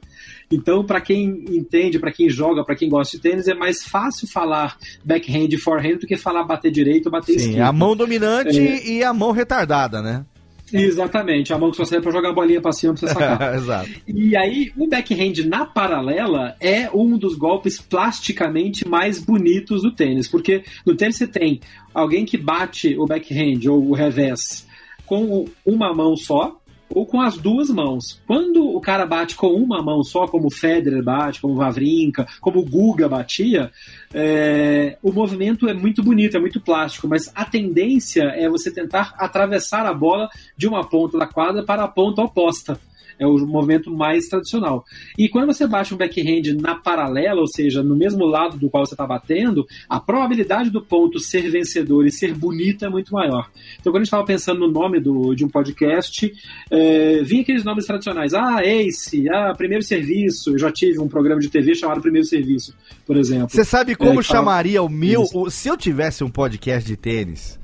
Então, para quem entende, para quem joga, para quem gosta de tênis, é mais fácil falar backhand e forehand do que falar bater direito ou bater Sim, esquerda. a mão dominante É. e a mão retardada, né? Exatamente, a mão que só serve para jogar a bolinha para cima para você sacar. Exato. E aí, o backhand na paralela é um dos golpes plasticamente mais bonitos do tênis, porque no tênis você tem alguém que bate o backhand ou o revés com uma mão só ou com as duas mãos. Quando o cara bate com uma mão só, como o Federer bate, como o Vavrinka, como o Guga batia, é, o movimento é muito bonito, é muito plástico, mas a tendência é você tentar atravessar a bola de uma ponta da quadra para a ponta oposta. É o movimento mais tradicional. E quando você bate um backhand na paralela, ou seja, no mesmo lado do qual você está batendo, a probabilidade do ponto ser vencedor e ser bonito é muito maior. Então, quando a gente estava pensando no nome do, de um podcast, é, vinha aqueles nomes tradicionais. Ah, Ace, ah, Primeiro Serviço. Eu já tive um programa de TV chamado Primeiro Serviço, por exemplo. Você sabe como É, fala- chamaria o meu. O- se eu tivesse um podcast de tênis,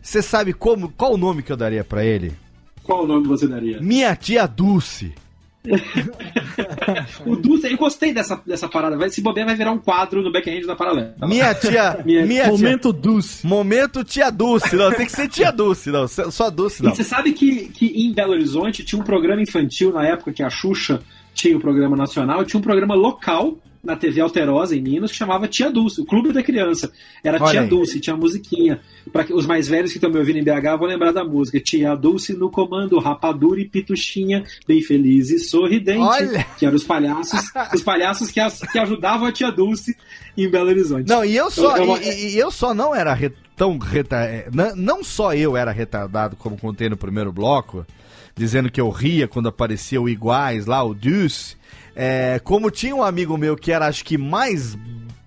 você sabe como qual o nome que eu daria pra ele? Qual o nome você daria? Minha tia Dulce. O Dulce, eu gostei dessa, dessa parada. Vai, se bobear, vai virar um quadro no backhand da paralela. Minha tia. Minha- minha tia. Momento Dulce. Momento tia Dulce. Não, tem que ser tia Dulce, não. Só Dulce, E não. você sabe que, que em Belo Horizonte tinha um programa infantil na época que a Xuxa tinha o programa nacional, tinha um programa local na TV Alterosa em Minas que chamava Tia Dulce, o Clube da Criança. Era Olha Tia aí. Dulce, tinha musiquinha. Para os mais velhos que estão me ouvindo em BH vão lembrar da música. Tia Dulce no comando, rapadura e pituxinha, bem feliz e sorridente. Olha! Que eram os palhaços, os palhaços que, as- que ajudavam a Tia Dulce em Belo Horizonte. Não, e eu só, Eu- eu- e, e- e eu só não era re- tão retardado. Não, não só eu era retardado, como contei no primeiro bloco, dizendo que eu ria quando aparecia o iguais lá, o Deuce. É, como tinha um amigo meu que era, acho que mais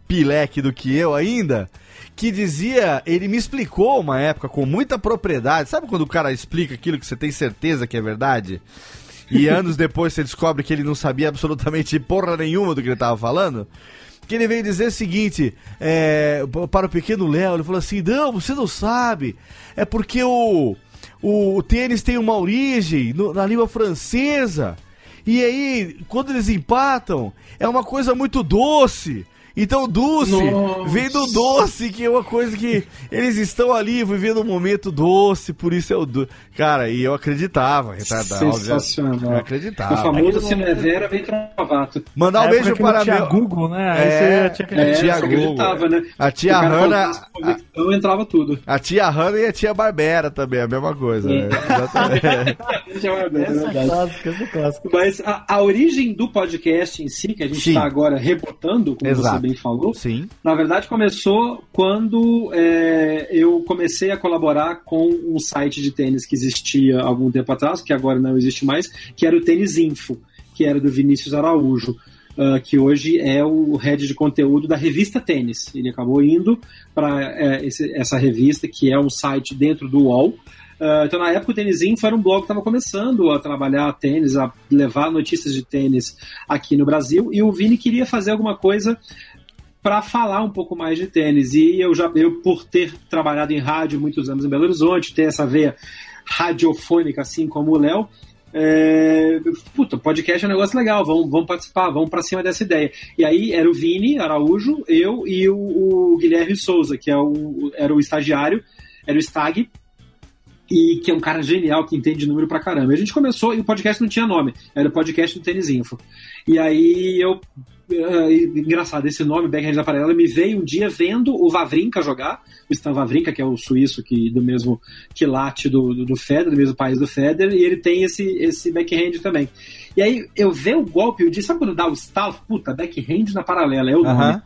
pileque do que eu ainda, que dizia, ele me explicou uma época com muita propriedade. Sabe quando o cara explica aquilo que você tem certeza que é verdade? E anos depois você descobre que ele não sabia absolutamente porra nenhuma do que ele tava falando? Que ele veio dizer o seguinte, é, para o pequeno Léo, ele falou assim, não, você não sabe, é porque o, o, o tênis tem uma origem no- na língua francesa. E aí, quando eles empatam, é uma coisa muito doce. Então, doce Nossa. vem do doce, que é uma coisa que eles estão ali vivendo um momento doce, por isso é o doce. Cara, e eu acreditava, retardado. óbvio. Sensacional. Eu O acreditava. famoso se não é Vera, vem Trovato. Mandar um Na beijo para tinha meu... Google, né? Aí É, você tinha que É, tia só Google, acreditava, né? A tia O Hanna- convicção, entrava tudo. A tia Hanna e a tia Barbera também, a mesma coisa. né? Exatamente. Essa é clássica, essa é clássica. Mas a, a origem do podcast em si, que a gente está agora rebotando, como Exato. você bem falou, Sim. na verdade começou quando é, eu comecei a colaborar com um site de tênis que existia algum tempo atrás, que agora não existe mais, que era o Tênis Info, que era do Vinícius Araújo. ah, que hoje é o head de conteúdo da revista Tênis. Ele acabou indo para essa revista, que é um site dentro do UOL, Uh, então, na época, o Tênis Info era um blog que estava começando a trabalhar tênis, a levar notícias de tênis aqui no Brasil, e o Vini queria fazer alguma coisa para falar um pouco mais de tênis. E eu já, eu, por ter trabalhado em rádio muitos anos em Belo Horizonte, ter essa veia radiofônica, assim como o Léo, é, puta, podcast é um negócio legal, vamos, vamos participar, vamos para cima dessa ideia. E aí era o Vini Araújo, eu e o, o Guilherme Souza, que é o, era o estagiário, era o Stag, e que é um cara genial que entende número pra caramba. A gente começou e o podcast não tinha nome, era o podcast do Tênis Info. E aí eu. é, engraçado, esse nome, Backhand da Paralela, me veio um dia vendo o Vavrinka jogar, o Stan Vavrinka, que é o suíço que, do mesmo quilate do, do, do Federer, do mesmo país do Federer, e ele tem esse, esse backhand também. E aí eu ver o golpe, eu disse, sabe quando dá o stall? Puta, backhand na paralela, é o nome. Aham.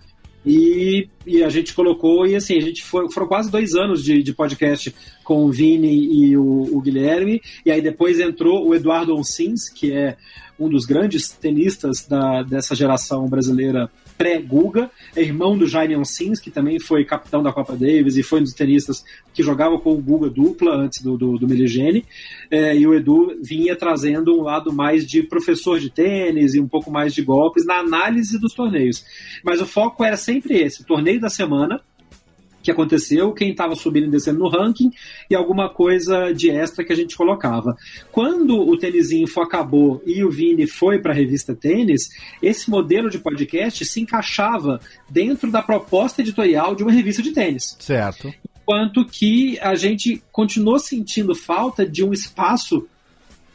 E, e a gente colocou, e assim, a gente foi, foram quase dois anos de, de podcast com o Vini e o, o Guilherme, e aí depois entrou o Eduardo Onsins, que é um dos grandes tenistas da, dessa geração brasileira pré-Guga, é irmão do Jaime Onsins, que também foi capitão da Copa Davis e foi um dos tenistas que jogava com o Guga dupla antes do, do, do é, e o Edu vinha trazendo um lado mais de professor de tênis e um pouco mais de golpes na análise dos torneios. Mas o foco era sempre esse, o torneio da semana, que aconteceu, quem estava subindo e descendo no ranking e alguma coisa de extra que a gente colocava. Quando o Tênis Info acabou e o Vini foi para a revista Tênis, esse modelo de podcast se encaixava dentro da proposta editorial de uma revista de tênis. Certo. Enquanto que a gente continuou sentindo falta de um espaço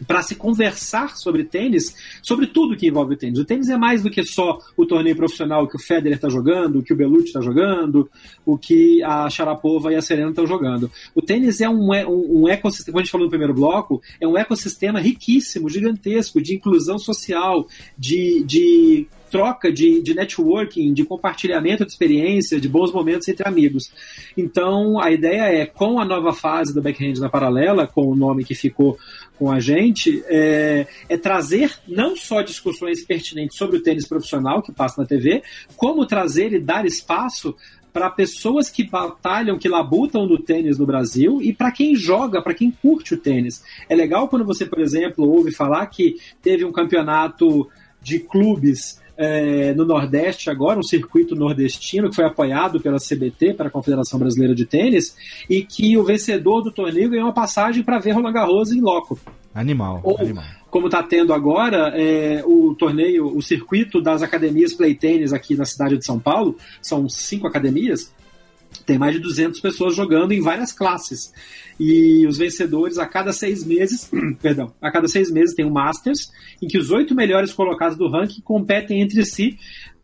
para se conversar sobre tênis, sobre tudo que envolve o tênis. O tênis é mais do que só o torneio profissional que o Federer está jogando, o que o Belucci está jogando, o que a Sharapova e a Serena estão jogando. O tênis é um, um ecossistema, como a gente falou no primeiro bloco, é um ecossistema riquíssimo, gigantesco, de inclusão social, de, de troca de, de networking, de compartilhamento de experiência, de bons momentos entre amigos. Então, a ideia é, com a nova fase do backhand na paralela, com o nome que ficou com a gente, é, é trazer não só discussões pertinentes sobre o tênis profissional que passa na TV, como trazer e dar espaço para pessoas que batalham, que labutam no tênis no Brasil e para quem joga, para quem curte o tênis. É legal quando você, por exemplo, ouve falar que teve um campeonato de clubes é, no Nordeste agora, um circuito nordestino que foi apoiado pela CBT, pela Confederação Brasileira de Tênis, e que o vencedor do torneio ganhou uma passagem para ver Roland Garros em loco. Animal, Ou, animal. como está tendo agora, é, o torneio, o circuito das academias Play Tênis aqui na cidade de São Paulo, são cinco academias, tem mais de 200 pessoas jogando em várias classes. E os vencedores, a cada seis meses, perdão, a cada seis meses tem um Masters, em que os oito melhores colocados do ranking competem entre si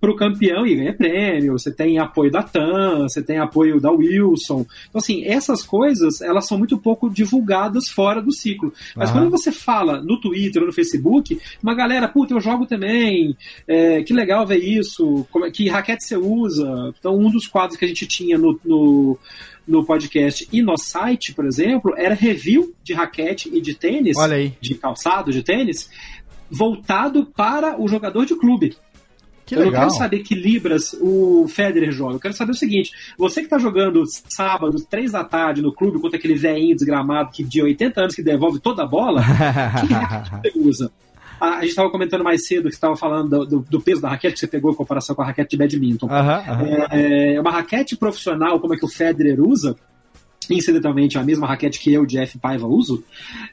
para o campeão e ganha prêmio. Você tem apoio da TAM, você tem apoio da Wilson. Então, assim, essas coisas, elas são muito pouco divulgadas fora do ciclo. Mas quando você fala no Twitter ou no Facebook, uma galera, puta, eu jogo também, é, que legal ver isso, como é- que raquete você usa. Então, um dos quadros que a gente tinha no, no, no podcast e no site, por exemplo, era review de raquete e de tênis, Olha aí. de calçado, de tênis, voltado para o jogador de clube. Que eu não legal. quero saber que libras o Federer joga. Eu quero saber o seguinte: você que tá jogando sábado, três da tarde no clube contra aquele velhinho desgramado que de 80 anos que devolve toda a bola, que raquete você usa? A, a gente estava comentando mais cedo que você estava falando do, do- do peso da raquete que você pegou em comparação com a raquete de badminton. Aham, aham. É, é, uma raquete profissional, como é que o Federer usa, incidentalmente a mesma raquete que eu, Jeff Paiva, uso.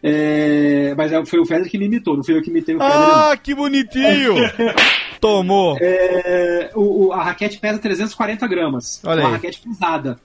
É, mas é- foi o Federer que me imitou, não fui eu que imitei o Federer. não. Ah, que bonitinho! Tomou. É, o- o- a raquete pesa 340 gramas. Olha uma aí. raquete pesada.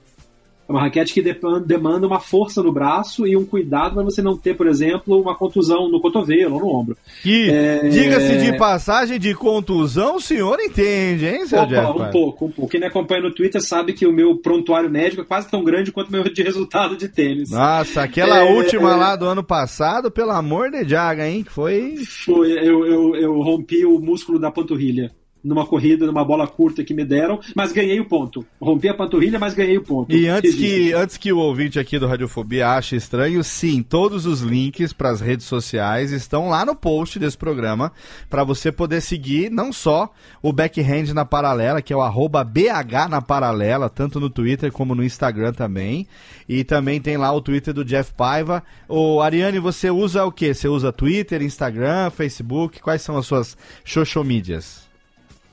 É uma raquete que demanda uma força no braço e um cuidado para você não ter, por exemplo, uma contusão no cotovelo ou no ombro. Que, É. diga-se de passagem, de contusão, o senhor entende, hein, seu Opa, Jeff? um pouco, um pouco. Quem me acompanha no Twitter sabe que o meu prontuário médico é quase tão grande quanto o meu de resultado de tênis. Nossa, aquela É, última é. lá do ano passado, pelo amor de Jaga, hein? Foi. Foi, eu, eu, eu rompi o músculo da panturrilha. Numa corrida, numa bola curta que me deram, mas ganhei o ponto. Rompi a panturrilha, mas ganhei o ponto. E antes que, antes que o ouvinte aqui do Radiofobia ache estranho, sim, todos os links para as redes sociais estão lá no post desse programa para você poder seguir não só o Backhand na Paralela, que é o arroba BH na Paralela, tanto no Twitter como no Instagram também. E também tem lá o Twitter do Jeff Paiva. O Ariane, você usa o que? Você usa Twitter, Instagram, Facebook? Quais são as suas social medias?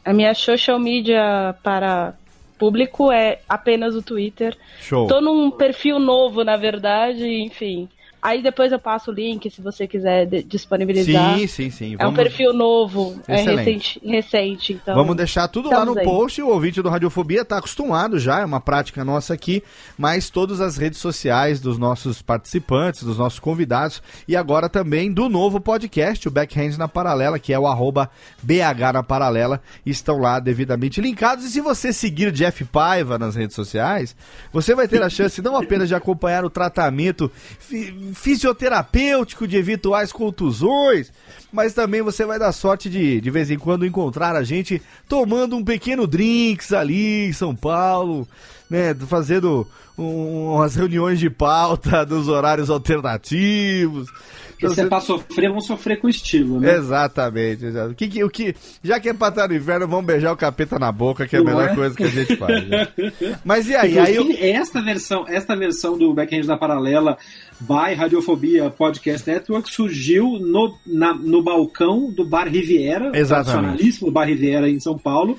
A minha social media para público é apenas o Twitter. Show. Tô num perfil novo, na verdade, enfim. Aí depois eu passo o link se você quiser disponibilizar. Sim, sim, sim. É um perfil novo, é Excelente. recente, recente, então. Vamos deixar tudo lá no aí. post. O ouvinte do Radiofobia está acostumado já, é uma prática nossa aqui, mas todas as redes sociais dos nossos participantes, dos nossos convidados e agora também do novo podcast, o Backhand na Paralela, que é o arroba BH na Paralela, estão lá devidamente linkados. E se você seguir Jeff Paiva nas redes sociais, você vai ter a chance não apenas de acompanhar o tratamento fisioterapêutico de eventuais contusões, mas também você vai dar sorte de, de vez em quando, encontrar a gente tomando um pequeno drinks ali em São Paulo, né? Fazendo um- umas reuniões de pauta dos horários alternativos. Porque se é pra sofrer, vamos sofrer com estilo, né? Exatamente, exato. O que, que- o que, já que é pra estar no inverno, vamos beijar o capeta na boca, que é a Não melhor é? coisa que a gente faz. né? Mas e aí? aí eu- esta versão, esta versão do Backhand da Paralela by Radiofobia Podcast Network surgiu no, na- no balcão do Bar Riviera, tradicionalíssimo Bar Riviera em São Paulo,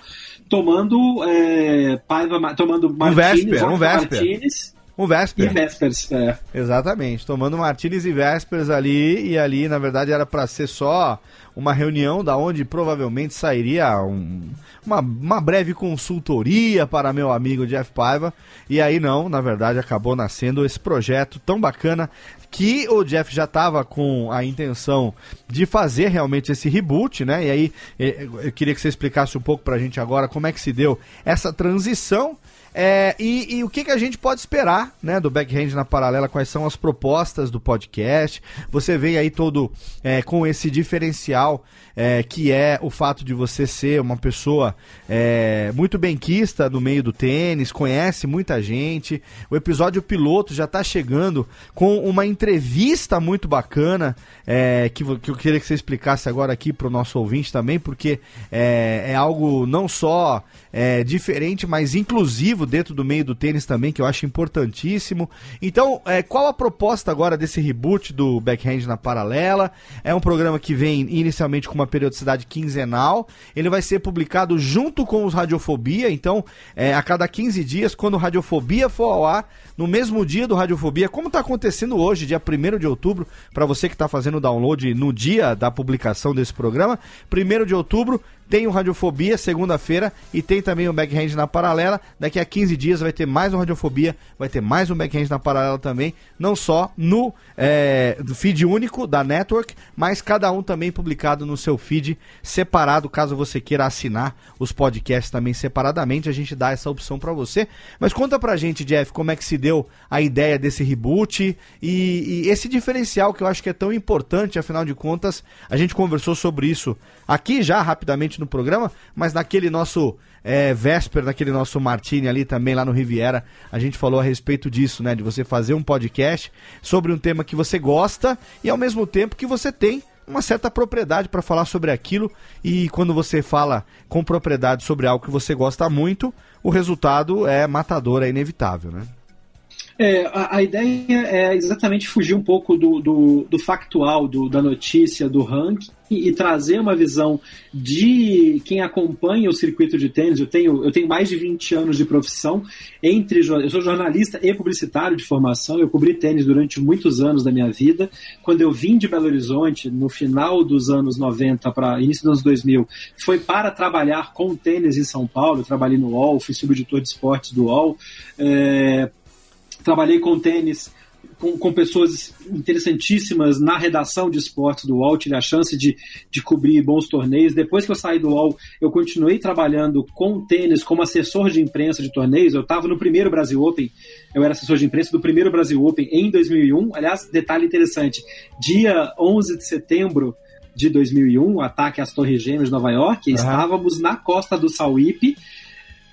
tomando é, Paiva, Ma- tomando Martins, Vesper, um Vesper. Martins um e Vesper. Vespers. É. Exatamente, tomando Martins e Vespers ali, e ali, na verdade, era para ser só uma reunião da onde provavelmente sairia um- uma, uma breve consultoria para meu amigo Jeff Paiva, e aí não, na verdade, acabou nascendo esse projeto tão bacana que o Jeff já estava com a intenção de fazer realmente esse reboot, né? E aí eh, eu queria que você explicasse um pouco pra gente agora como é que se deu essa transição é, e, e o que, que a gente pode esperar né, do Backhand na Paralela? Quais são as propostas do podcast? Você vem aí todo é, com esse diferencial é, que é o fato de você ser uma pessoa é, muito benquista no meio do tênis, conhece muita gente. O episódio piloto já está chegando com uma entrevista muito bacana é, que, que eu queria que você explicasse agora aqui para o nosso ouvinte também, porque é, é algo não só diferente, mas inclusivo dentro do meio do tênis também, que eu acho importantíssimo. Então, é, qual a proposta agora desse reboot do Backhand na Paralela? É um programa que vem inicialmente com uma periodicidade quinzenal. Ele vai ser publicado junto com os Radiofobia, então, é, a cada 15 dias, quando Radiofobia for ao ar, no mesmo dia do Radiofobia, como está acontecendo hoje, dia 1 de outubro, para você que está fazendo o download no dia da publicação desse programa, 1 de outubro tem o Radiofobia, segunda-feira, e tem também o Backhand na Paralela. Daqui a 15 dias vai ter mais um Radiofobia, vai ter mais um Backhand na Paralela também, não só no é, feed único da Network, mas cada um também publicado no seu feed separado, caso você queira assinar os podcasts também separadamente, a gente dá essa opção para você. Mas conta pra gente, Jeff, como é que se deu a ideia desse reboot e, e esse diferencial que eu acho que é tão importante, afinal de contas, a gente conversou sobre isso aqui já rapidamente no programa, mas naquele nosso é, Vesper, naquele nosso Martini ali também lá no Riviera, a gente falou a respeito disso, né? De você fazer um podcast sobre um tema que você gosta e ao mesmo tempo que você tem uma certa propriedade para falar sobre aquilo e quando você fala com propriedade sobre algo que você gosta muito, o resultado é matador, é inevitável, né? É, a, a ideia é exatamente fugir um pouco do, do, do factual, do- da notícia, do ranking, e, trazer uma visão de quem acompanha o circuito de tênis. Eu tenho, eu tenho mais de 20 anos de profissão, entre eu sou jornalista e publicitário de formação, eu cobri tênis durante muitos anos da minha vida. Quando eu vim de Belo Horizonte, no final dos anos 90 para início dos anos 2000, foi para trabalhar com tênis em São Paulo. Eu trabalhei no UOL, fui subeditor de esportes do UOL. É, trabalhei com tênis com, com pessoas interessantíssimas na redação de esportes do UOL, tive a chance de, de cobrir bons torneios. Depois que eu saí do UOL, eu continuei trabalhando com tênis como assessor de imprensa de torneios. Eu estava no primeiro Brasil Open, eu era assessor de imprensa do primeiro Brasil Open em 2001. Aliás, detalhe interessante, dia 11 de setembro de 2001, o ataque às Torres Gêmeas de Nova York, estávamos na costa do Sauípe,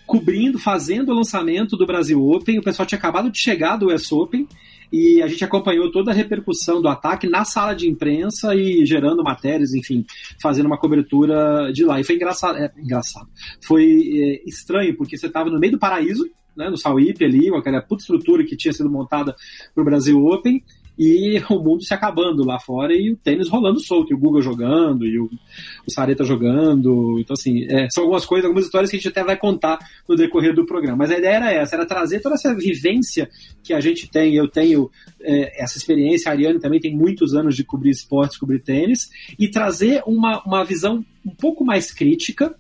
cobrindo, fazendo o lançamento do Brasil Open. O pessoal tinha acabado de chegar do US Open e a gente acompanhou toda a repercussão do ataque na sala de imprensa e gerando matérias, enfim, fazendo uma cobertura de lá. E foi engraçado, é, engraçado. Foi é, estranho, porque você estava no meio do paraíso, né, no Sauípe ali, com aquela puta estrutura que tinha sido montada para o Brasil Open, e o mundo se acabando lá fora e o tênis rolando solto, e o Google jogando, e o, o Sareta jogando. Então, assim, é, são algumas coisas, algumas histórias que a gente até vai contar no decorrer do programa. Mas a ideia era essa, era trazer toda essa vivência que a gente tem. Eu tenho é, essa experiência, a Ariane também tem muitos anos de cobrir esportes, cobrir tênis, e trazer uma, uma visão um pouco mais crítica,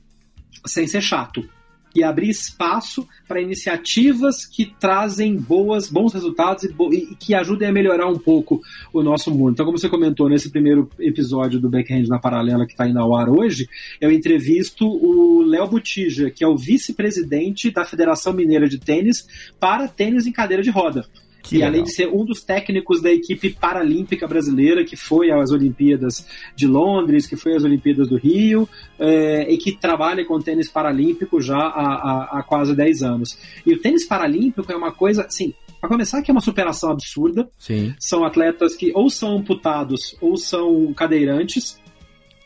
sem ser chato e abrir espaço para iniciativas que trazem boas, bons resultados e, bo e, que ajudem a melhorar um pouco o nosso mundo. Então, como você comentou nesse primeiro episódio do Backhand na Paralela que está indo ao ar hoje, eu entrevisto o Léo Botija, que é o vice-presidente da Federação Mineira de Tênis para tênis em cadeira de roda. Que e legal. além de ser um dos técnicos da equipe paralímpica brasileira, que foi às Olimpíadas de Londres, que foi às Olimpíadas do Rio, é, e que trabalha com tênis paralímpico já há, há, há quase 10 anos. E o tênis paralímpico é uma coisa, assim, para começar, que é uma superação absurda. Sim. São atletas que ou são amputados ou são cadeirantes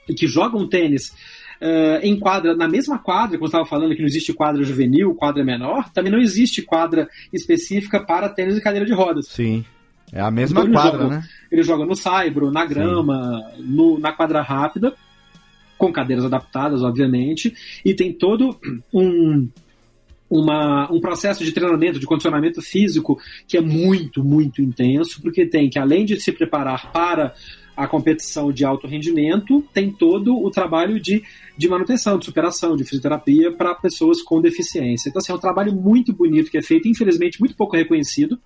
e que jogam tênis Uh, em quadra, na mesma quadra, como eu estava falando que não existe quadra juvenil, quadra menor, também não existe quadra específica para tênis e cadeira de rodas. Sim. É a mesma Então, quadra, jogam- né? Ele joga no saibro, na grama, no- na quadra rápida, com cadeiras adaptadas, obviamente, e tem todo um, uma- um processo de treinamento, de condicionamento físico que é muito, muito intenso, porque tem que, além de se preparar para a competição de alto rendimento, tem todo o trabalho de, de manutenção, de superação, de fisioterapia para pessoas com deficiência. Então, assim, é um trabalho muito bonito que é feito, infelizmente, muito pouco reconhecido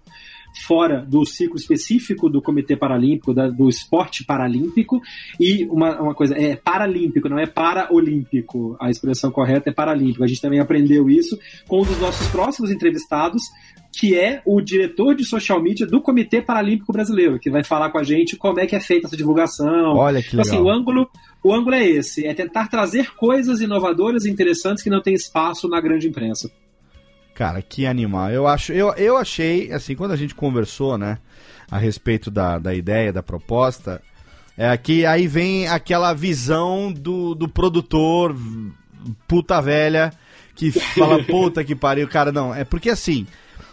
fora do ciclo específico do Comitê Paralímpico, da- do esporte paralímpico, e uma, uma coisa, é paralímpico, não é paraolímpico. A expressão correta é paralímpico. A gente também aprendeu isso com um dos nossos próximos entrevistados, que é o diretor de social media do Comitê Paralímpico Brasileiro, que vai falar com a gente como é que é feita essa divulgação. Olha que Então, assim, legal. o ângulo, o ângulo é esse, é tentar trazer coisas inovadoras e interessantes que não tem espaço na grande imprensa. Cara, que animal. Eu acho, eu, eu achei, assim, quando a gente conversou, né, a respeito da, da ideia, da proposta, é que aí vem aquela visão do, do produtor puta velha que fala puta que pariu, cara, não, é porque assim,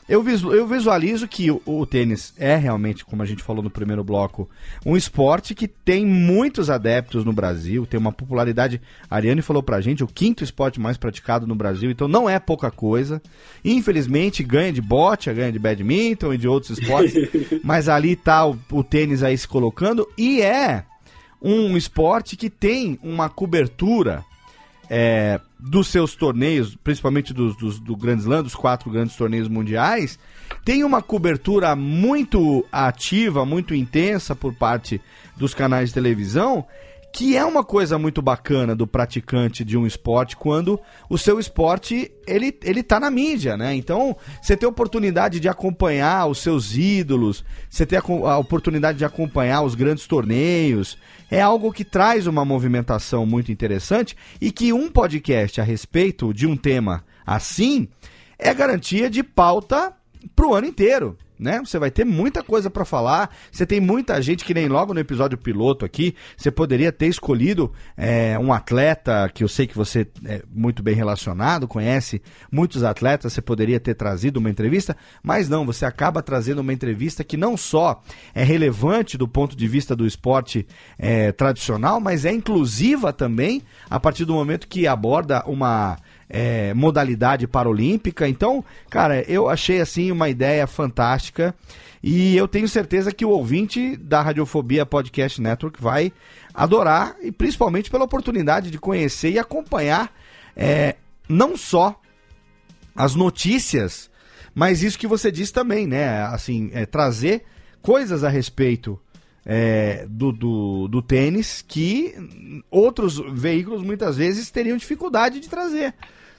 eu, eu visualizo que o, o tênis é realmente, como a gente falou no primeiro bloco, um esporte que tem muitos adeptos no Brasil, tem uma popularidade. A Ariane falou pra gente, o quinto esporte mais praticado no Brasil, então não é pouca coisa. Infelizmente ganha de bote, ganha de badminton e de outros esportes, mas ali tá o, o tênis aí se colocando e é um esporte que tem uma cobertura é, dos seus torneios, principalmente dos, do Grand Slam, dos quatro grandes torneios mundiais, tem uma cobertura muito ativa, muito intensa por parte dos canais de televisão, que é uma coisa muito bacana do praticante de um esporte quando o seu esporte ele, ele tá na mídia, né? Então, você tem a oportunidade de acompanhar os seus ídolos, você tem a, a oportunidade de acompanhar os grandes torneios. É algo que traz uma movimentação muito interessante e que um podcast a respeito de um tema assim é garantia de pauta pro ano inteiro. Né? Você vai ter muita coisa para falar. Você tem muita gente que nem logo no episódio piloto aqui, você poderia ter escolhido é, um atleta que eu sei que você é muito bem relacionado, conhece muitos atletas, você poderia ter trazido uma entrevista, mas não, você acaba trazendo uma entrevista que não só é relevante do ponto de vista do esporte é, tradicional, mas é inclusiva também a partir do momento que aborda uma é, modalidade paralímpica. Então, cara, eu achei assim uma ideia fantástica e eu tenho certeza que o ouvinte da Radiofobia Podcast Network vai adorar e principalmente pela oportunidade de conhecer e acompanhar é, não só as notícias, mas isso que você disse também, né? Assim, é, trazer coisas a respeito é, do, do, do, tênis que outros veículos muitas vezes teriam dificuldade de trazer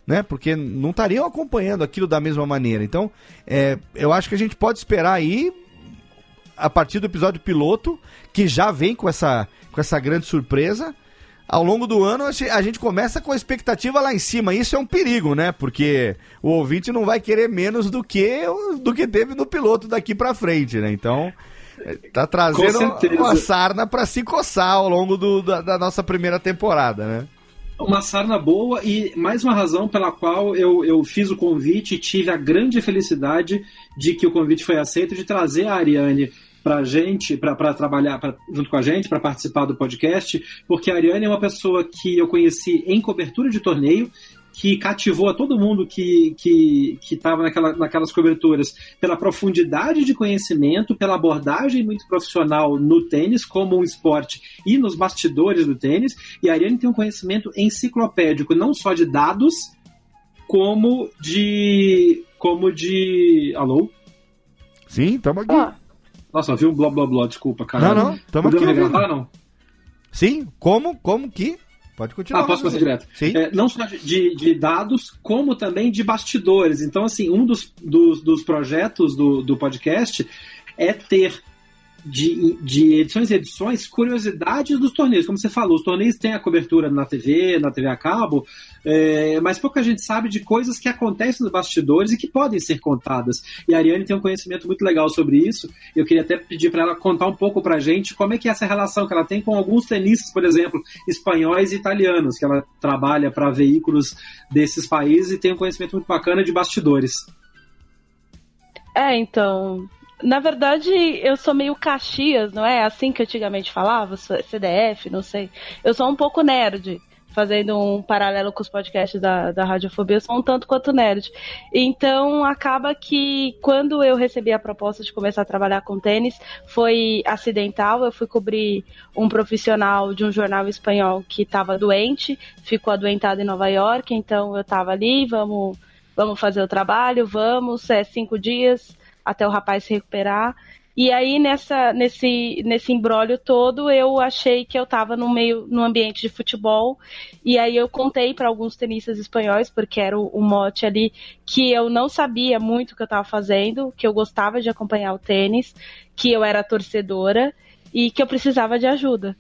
né? Porque não estariam acompanhando aquilo da mesma maneira. Então, é, eu acho que a gente pode esperar aí a partir do episódio piloto, que já vem com essa, com essa grande surpresa. Ao longo do ano, a gente começa com a expectativa lá em cima. Isso é um perigo, né? Porque o ouvinte não vai querer menos do que do que teve no piloto daqui para frente, né? Então, tá trazendo uma sarna para se coçar ao longo do, da, da nossa primeira temporada, né? uma sarna boa e mais uma razão pela qual eu, eu fiz o convite e tive a grande felicidade de que o convite foi aceito de trazer a Ariane para gente, para trabalhar pra, junto com a gente, para participar do podcast, porque a Ariane é uma pessoa que eu conheci em cobertura de torneio que cativou a todo mundo que que estava naquela, naquelas coberturas pela profundidade de conhecimento, pela abordagem muito profissional no tênis como um esporte e nos bastidores do tênis. E a Ariane tem um conhecimento enciclopédico, não só de dados, como de. como de. Alô? Sim, estamos aqui. Ah. Nossa, viu um blá blá blá, desculpa, cara. Não, não, estamos aqui. Regravar, não? Sim, como? Como que? Pode continuar. Ah, posso passar direto? Sim. É, não só de, de, dados, como também de bastidores. Então, assim, um dos, dos, dos projetos do, do podcast é ter de, de edições e edições curiosidades dos torneios. Como você falou, os torneios têm a cobertura na TV, na TV a cabo, é, mas pouca gente sabe de coisas que acontecem nos bastidores e que podem ser contadas. E a Ariane tem um conhecimento muito legal sobre isso. Eu queria até pedir para ela contar um pouco para a gente como é que é essa relação que ela tem com alguns tenistas, por exemplo, espanhóis e italianos, que ela trabalha para veículos desses países e tem um conhecimento muito bacana de bastidores. É, então, na verdade, eu sou meio Caxias, não é? Assim que antigamente falava, CDF, não sei. Eu sou um pouco nerd, fazendo um paralelo com os podcasts da, da Radiofobia, eu sou um tanto quanto nerd. Então, acaba que quando eu recebi a proposta de começar a trabalhar com tênis, foi acidental. Eu fui cobrir um profissional de um jornal espanhol que estava doente, ficou adoentado em Nova York, então eu estava ali, vamos, vamos fazer o trabalho, vamos, é cinco dias até o rapaz se recuperar. E aí, nessa, nesse, nesse embrólio todo, eu achei que eu estava no meio, no ambiente de futebol. E aí eu contei para alguns tenistas espanhóis, porque era o, o, mote ali, que eu não sabia muito o que eu estava fazendo, que eu gostava de acompanhar o tênis, que eu era torcedora e que eu precisava de ajuda.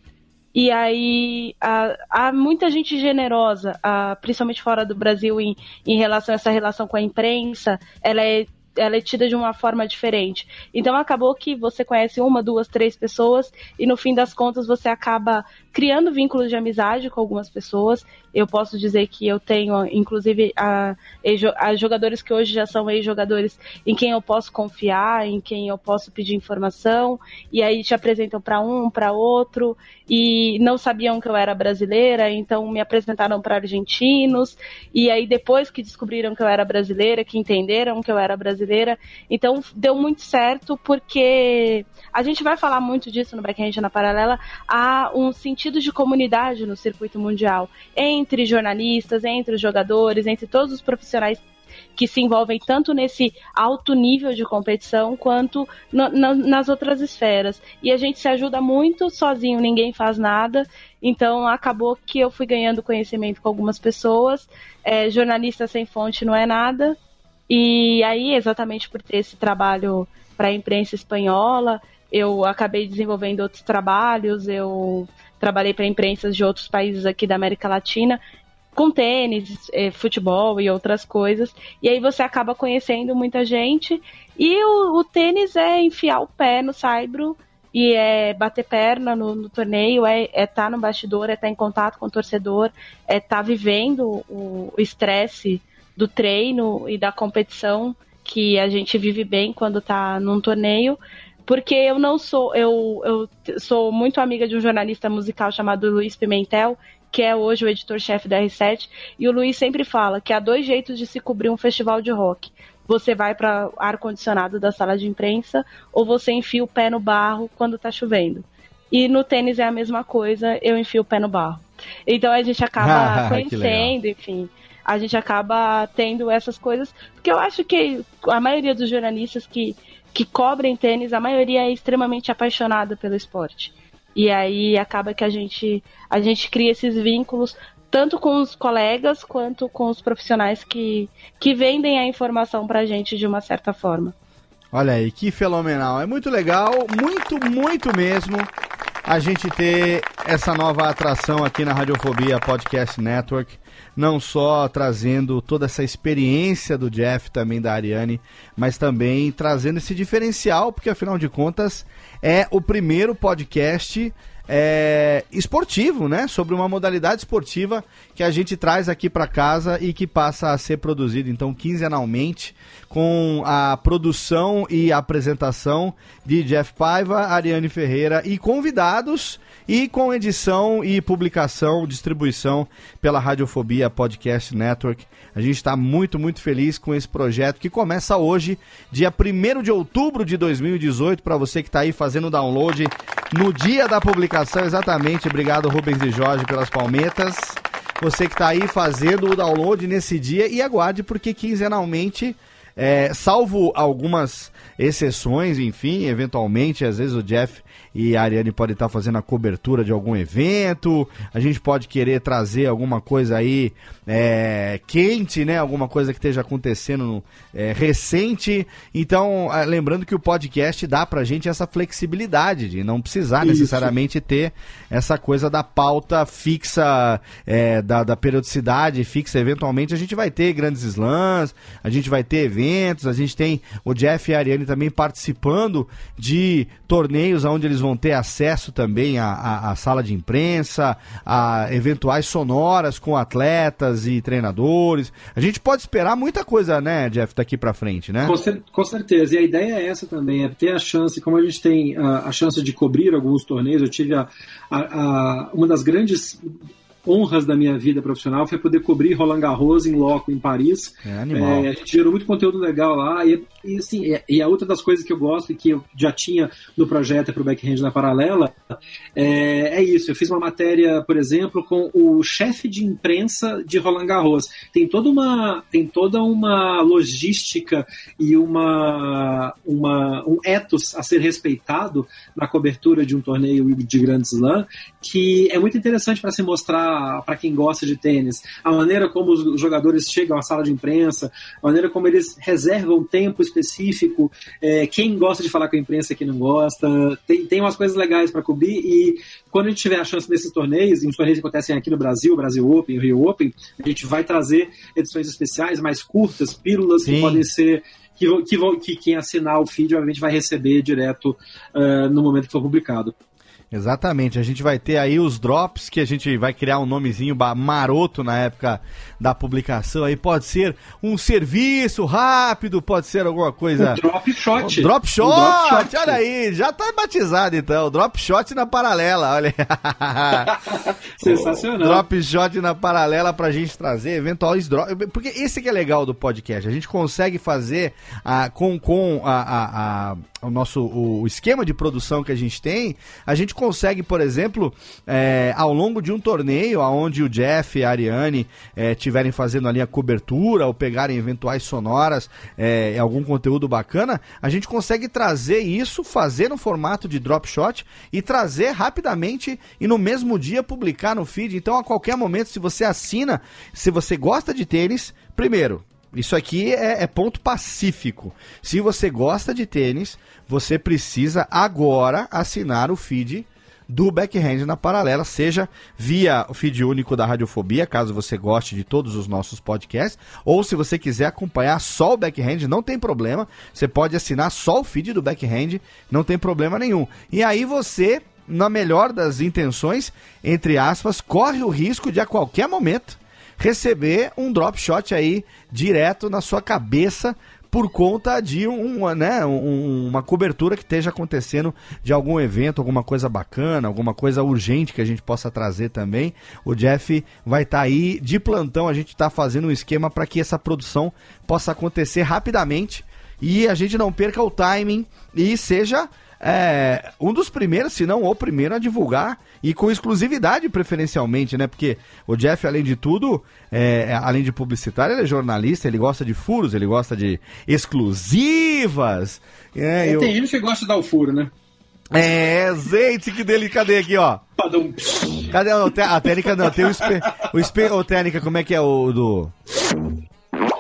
E aí há, muita gente generosa, principalmente fora do Brasil, em, em relação a essa relação com a imprensa. Ela é ela é tida de uma forma diferente. Então acabou que você conhece uma, duas, três pessoas e no fim das contas você acaba criando vínculos de amizade com algumas pessoas. Eu posso dizer que eu tenho, inclusive, a, a jogadores que hoje já são ex-jogadores em quem eu posso confiar, em quem eu posso pedir informação, e aí te apresentam para um, para outro, e não sabiam que eu era brasileira, então me apresentaram para argentinos, e aí depois que descobriram que eu era brasileira, que entenderam que eu era brasileira, então deu muito certo, porque a gente vai falar muito disso no Backhand na Paralela, há um sentido de comunidade no circuito mundial, entre jornalistas, entre os jogadores, entre todos os profissionais que se envolvem tanto nesse alto nível de competição quanto no, na, nas outras esferas. E a gente se ajuda muito sozinho, ninguém faz nada. Então acabou que eu fui ganhando conhecimento com algumas pessoas. É, jornalista sem fonte não é nada. E aí, exatamente por ter esse trabalho para a imprensa espanhola, eu acabei desenvolvendo outros trabalhos, eu trabalhei para imprensas de outros países aqui da América Latina com tênis, eh, futebol e outras coisas. E aí você acaba conhecendo muita gente. E o, o tênis é enfiar o pé no saibro e é bater perna no, no torneio, é estar é tá no bastidor, é estar tá em contato com o torcedor, é estar tá vivendo o estresse do treino e da competição que a gente vive bem quando está num torneio. Porque eu não sou, eu, eu sou muito amiga de um jornalista musical chamado Luiz Pimentel, que é hoje o editor-chefe da R7, e o Luiz sempre fala que há dois jeitos de se cobrir um festival de rock você vai para ar-condicionado da sala de imprensa ou você enfia o pé no barro quando está chovendo. E no tênis é a mesma coisa, eu enfio o pé no barro. Então a gente acaba conhecendo, enfim. A gente acaba tendo essas coisas, porque eu acho que a maioria dos jornalistas que, que cobrem tênis, a maioria é extremamente apaixonada pelo esporte. E aí acaba que a gente, a gente cria esses vínculos tanto com os colegas quanto com os profissionais que, que vendem a informação pra gente de uma certa forma. Olha aí, que fenomenal. É muito legal, muito, muito mesmo a gente ter essa nova atração aqui na Radiofobia Podcast Network. Não só trazendo toda essa experiência do Jeff, também da Ariane, mas também trazendo esse diferencial, porque afinal de contas é o primeiro podcast é, esportivo, né? Sobre uma modalidade esportiva que a gente traz aqui para casa e que passa a ser produzido então quinzenalmente com a produção e apresentação de Jeff Paiva, Ariane Ferreira e convidados e com edição e publicação, distribuição pela Radiofobia Podcast Network. A gente está muito, muito feliz com esse projeto que começa hoje, dia 1 de outubro de 2018, para você que está aí fazendo download no dia da publicação, exatamente. Obrigado, Rubens e Jorge, pelas palmetas. Você que está aí fazendo o download nesse dia e aguarde, porque quinzenalmente, é, salvo algumas exceções, enfim, eventualmente, às vezes o Jeff e a Ariane pode estar fazendo a cobertura de algum evento, a gente pode querer trazer alguma coisa aí é, quente, né? Alguma coisa que esteja acontecendo é, recente. Então, é, lembrando que o podcast dá pra gente essa flexibilidade de não precisar Isso. necessariamente ter essa coisa da pauta fixa, é, da, da periodicidade fixa. Eventualmente a gente vai ter grandes slams, a gente vai ter eventos, a gente tem o Jeff e a Ariane também participando de torneios onde eles vão ter acesso também à, à, à sala de imprensa, a eventuais sonoras com atletas e treinadores. A gente pode esperar muita coisa, né, Jeff, daqui para frente, né? Com, cer com, certeza. E a ideia é essa também, é ter a chance, como a gente tem a, a chance de cobrir alguns torneios, eu tive a, a, uma das grandes honras da minha vida profissional foi poder cobrir Roland Garros em loco em Paris. É animal. É, a gente gerou muito conteúdo legal lá e, e assim, e, e, a outra das coisas que eu gosto e que eu já tinha no projeto para o Backhand na Paralela é, é, isso. Eu fiz uma matéria, por exemplo, com o chefe de imprensa de Roland Garros. Tem toda uma tem toda uma logística e uma, uma um ethos a ser respeitado na cobertura de um torneio de Grand Slam que é muito interessante para se mostrar para quem gosta de tênis. A maneira como os jogadores chegam à sala de imprensa, a maneira como eles reservam tempo específico, é, quem gosta de falar com a imprensa e quem não gosta. Tem, tem umas coisas legais para cobrir e quando a gente tiver a chance nesses torneios, e os torneios que acontecem aqui no Brasil, Brasil Open, Rio Open, a gente vai trazer edições especiais mais curtas, pílulas Sim. que podem ser que, que, que, quem assinar o feed, obviamente, vai receber direto uh, no momento que for publicado. Exatamente, a gente vai ter aí os drops que a gente vai criar um nomezinho maroto na época da publicação. Aí pode ser um serviço rápido, pode ser alguma coisa. O drop shot. Drop shot, drop shot. olha aí, já tá batizado então. Drop shot na paralela, olha. Sensacional. Drop shot na paralela pra gente trazer eventuais drops. Porque esse que é legal do podcast. A gente consegue fazer ah, com, com a, a, a o nosso o esquema de produção que a gente tem, a gente consegue, por exemplo, é, ao longo de um torneio, aonde o Jeff e a Ariane estiverem é, fazendo ali a cobertura ou pegarem eventuais sonoras, é, algum conteúdo bacana, a gente consegue trazer isso, fazer no formato de drop shot e trazer rapidamente e no mesmo dia publicar no feed. Então, a qualquer momento, se você assina, se você gosta de tênis, primeiro, isso aqui é, é, ponto pacífico. Se você gosta de tênis, você precisa agora assinar o feed do Backhand na paralela, seja via o feed único da Radiofobia, caso você goste de todos os nossos podcasts, ou se você quiser acompanhar só o Backhand, não tem problema, você pode assinar só o feed do Backhand, não tem problema nenhum. E aí você, na melhor das intenções, entre aspas, corre o risco de a qualquer momento receber um drop shot aí direto na sua cabeça por conta de um, né, um- uma cobertura que esteja acontecendo de algum evento, alguma coisa bacana, alguma coisa urgente que a gente possa trazer também. O Jeff vai estar aí de plantão, a gente está fazendo um esquema para que essa produção possa acontecer rapidamente e a gente não perca o timing e seja é, um dos primeiros, se não o primeiro, a divulgar e com exclusividade preferencialmente, né? Porque o Jeff, além de tudo, é, além de publicitário, ele é jornalista, ele gosta de furos, ele gosta de exclusivas. É, É, eu- Tem gente que gosta de dar o furo, né? é gente, que dele, cadê aqui, ó? Cadê a, a técnica? Não, tem o espe... O espe... Ô, técnica, como é que é o do...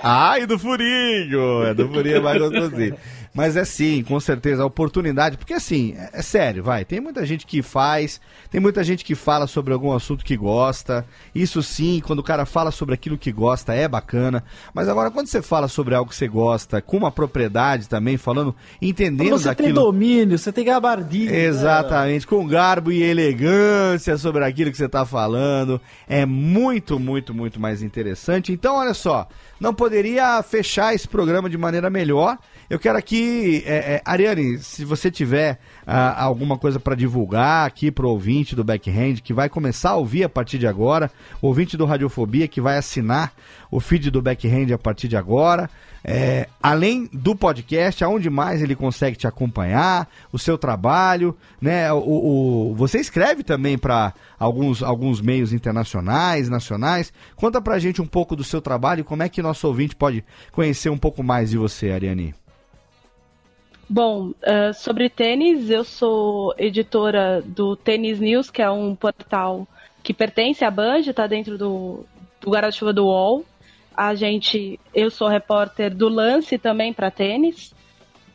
Ah, e do furinho! É do furinho é mais gostosinho. Mas é sim, com certeza, a oportunidade, porque assim, é, é sério, vai, tem muita gente que faz, tem muita gente que fala sobre algum assunto que gosta, isso sim, quando o cara fala sobre aquilo que gosta é bacana, mas agora quando você fala sobre algo que você gosta, com uma propriedade também, falando, entendendo Você tem daquilo... domínio, você tem gabardinho. Exatamente, com garbo e elegância sobre aquilo que você está falando. É muito, muito, muito mais interessante. Então, olha só, não poderia fechar esse programa de maneira melhor. Eu quero aqui, é, é, Ariane, se você tiver ah, alguma coisa para divulgar aqui pro ouvinte do Backhand, que vai começar a ouvir a partir de agora, o ouvinte do Radiofobia que vai assinar o feed do Backhand a partir de agora. É, além do podcast, aonde mais ele consegue te acompanhar, o seu trabalho, né? O, o- você escreve também para alguns, alguns meios internacionais, nacionais. Conta pra gente um pouco do seu trabalho como é que nosso ouvinte pode conhecer um pouco mais de você, Ariane. Bom, eh, sobre tênis, eu sou editora do Tênis News, que é um portal que pertence à Band, está dentro do, do guarda-chuva do UOL. A gente, eu sou repórter do Lance também para tênis,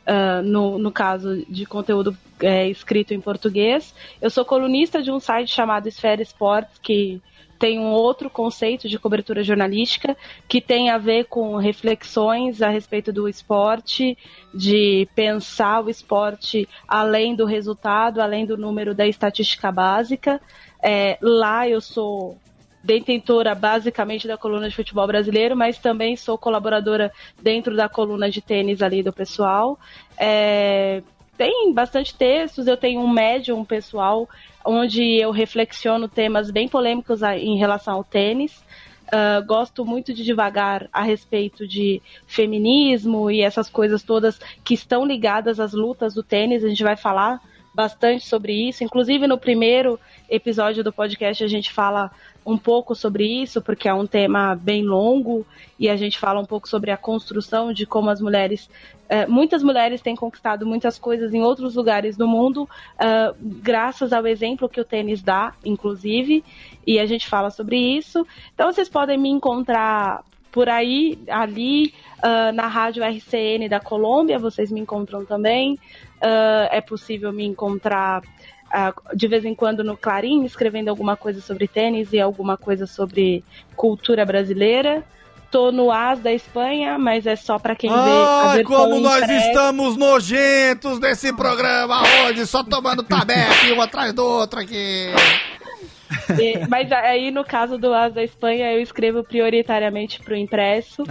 ah, no, no caso de conteúdo eh, escrito em português. Eu sou colunista de um site chamado Esfera Esportes, que tem um outro conceito de cobertura jornalística que tem a ver com reflexões a respeito do esporte, de pensar o esporte além do resultado, além do número da estatística básica. É, lá eu sou detentora basicamente da coluna de futebol brasileiro, mas também sou colaboradora dentro da coluna de tênis ali do pessoal. É, tem bastante textos, eu tenho um médium pessoal onde eu reflexiono temas bem polêmicos em relação ao tênis. Ah, gosto muito de devagar a respeito de feminismo e essas coisas todas que estão ligadas às lutas do tênis. A gente vai falar bastante sobre isso. Inclusive, no primeiro episódio do podcast, a gente fala um pouco sobre isso, porque é um tema bem longo, e a gente fala um pouco sobre a construção de como as mulheres. eh, muitas mulheres têm conquistado muitas coisas em outros lugares do mundo, ah, graças ao exemplo que o tênis dá, inclusive, e a gente fala sobre isso. Então, vocês podem me encontrar por aí, ali, ah, na rádio RCN da Colômbia, vocês me encontram também. Ah, é possível me encontrar ah, de vez em quando no Clarim, escrevendo alguma coisa sobre tênis e alguma coisa sobre cultura brasileira. Tô no AS da Espanha, mas é só pra quem vê a Ai, versão como nós impressa. estamos nojentos nesse programa hoje, só tomando tabefe um atrás do outro aqui. E- mas aí, no caso do AS da Espanha, eu escrevo prioritariamente pro impresso.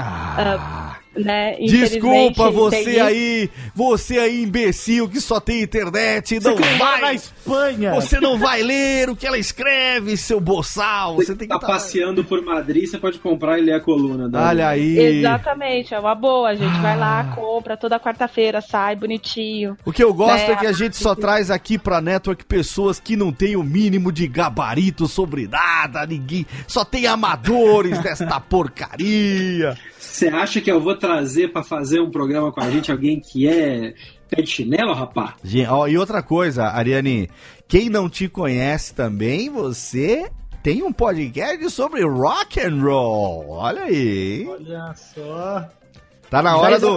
ah, né? Desculpa você tem- aí, você aí imbecil que só tem internet, não Você mora na vai, Espanha. você não vai ler o que ela escreve, seu boçal, você tem que tá tá- passeando por Madrid, você pode comprar e ler a coluna. da- Olha aí. Exatamente, é uma boa. A gente vai Ah. lá, compra toda quarta-feira, sai bonitinho. O que eu gosto Né, é que a gente só traz aqui pra Network pessoas que não têm o mínimo de gabarito sobre nada, ninguém, só tem amadores desta porcaria. Você acha que eu vou trazer pra fazer um programa com a gente alguém que é pé de chinelo, rapá? E outra coisa, Ariane, quem não te conhece também, você tem um podcast sobre rock and roll. Olha aí. hein? Olha só. Tá na hora do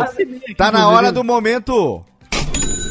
Tá na hora do momento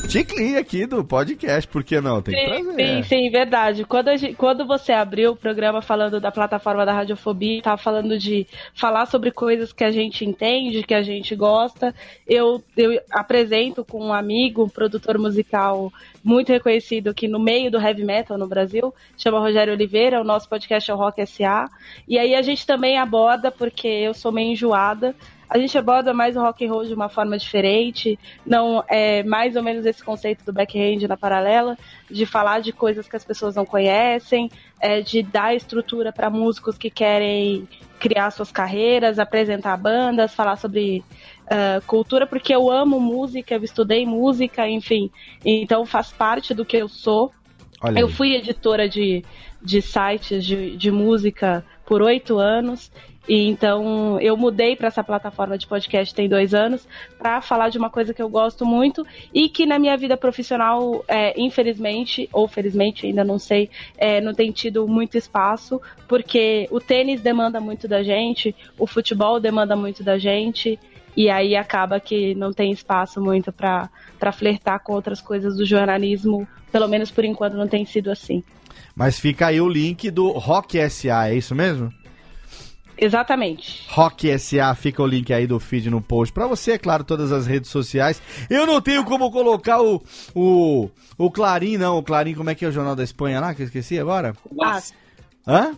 chiclinho aqui do podcast, por que não? Tem que Sim, trazer. sim, sim, verdade. Quando, gente- quando você abriu o programa falando da plataforma da radiofobia, tava falando de falar sobre coisas que a gente entende, que a gente gosta, eu, eu apresento com um amigo, um produtor musical muito reconhecido aqui no meio do heavy metal no Brasil, chama Rogério Oliveira, o nosso podcast é o Rock SA. E aí a gente também aborda, porque eu sou meio enjoada, a gente aborda mais o rock and roll de uma forma diferente, não é mais ou menos esse conceito do backhand na paralela, de falar de coisas que as pessoas não conhecem, é, de dar estrutura para músicos que querem criar suas carreiras, apresentar bandas, falar sobre ah, cultura, porque eu amo música, eu estudei música, enfim, então faz parte do que eu sou. Olha Eu aí. fui editora de, de sites de, de música por oito anos. E então eu mudei para essa plataforma de podcast tem dois anos para falar de uma coisa que eu gosto muito e que na minha vida profissional, é, infelizmente ou felizmente ainda não sei, é, não tem tido muito espaço porque o tênis demanda muito da gente, o futebol demanda muito da gente e aí acaba que não tem espaço muito para flertar com outras coisas do jornalismo, pelo menos por enquanto não tem sido assim. Mas fica aí o link do Rock SA, é isso mesmo? Exatamente. Rock SA, fica o link aí do feed no post. Pra você, é claro, todas as redes sociais. Eu não tenho como colocar o, o, o Clarim, não. O Clarim, como é que é o Jornal da Espanha lá, que eu esqueci agora? As, Hã?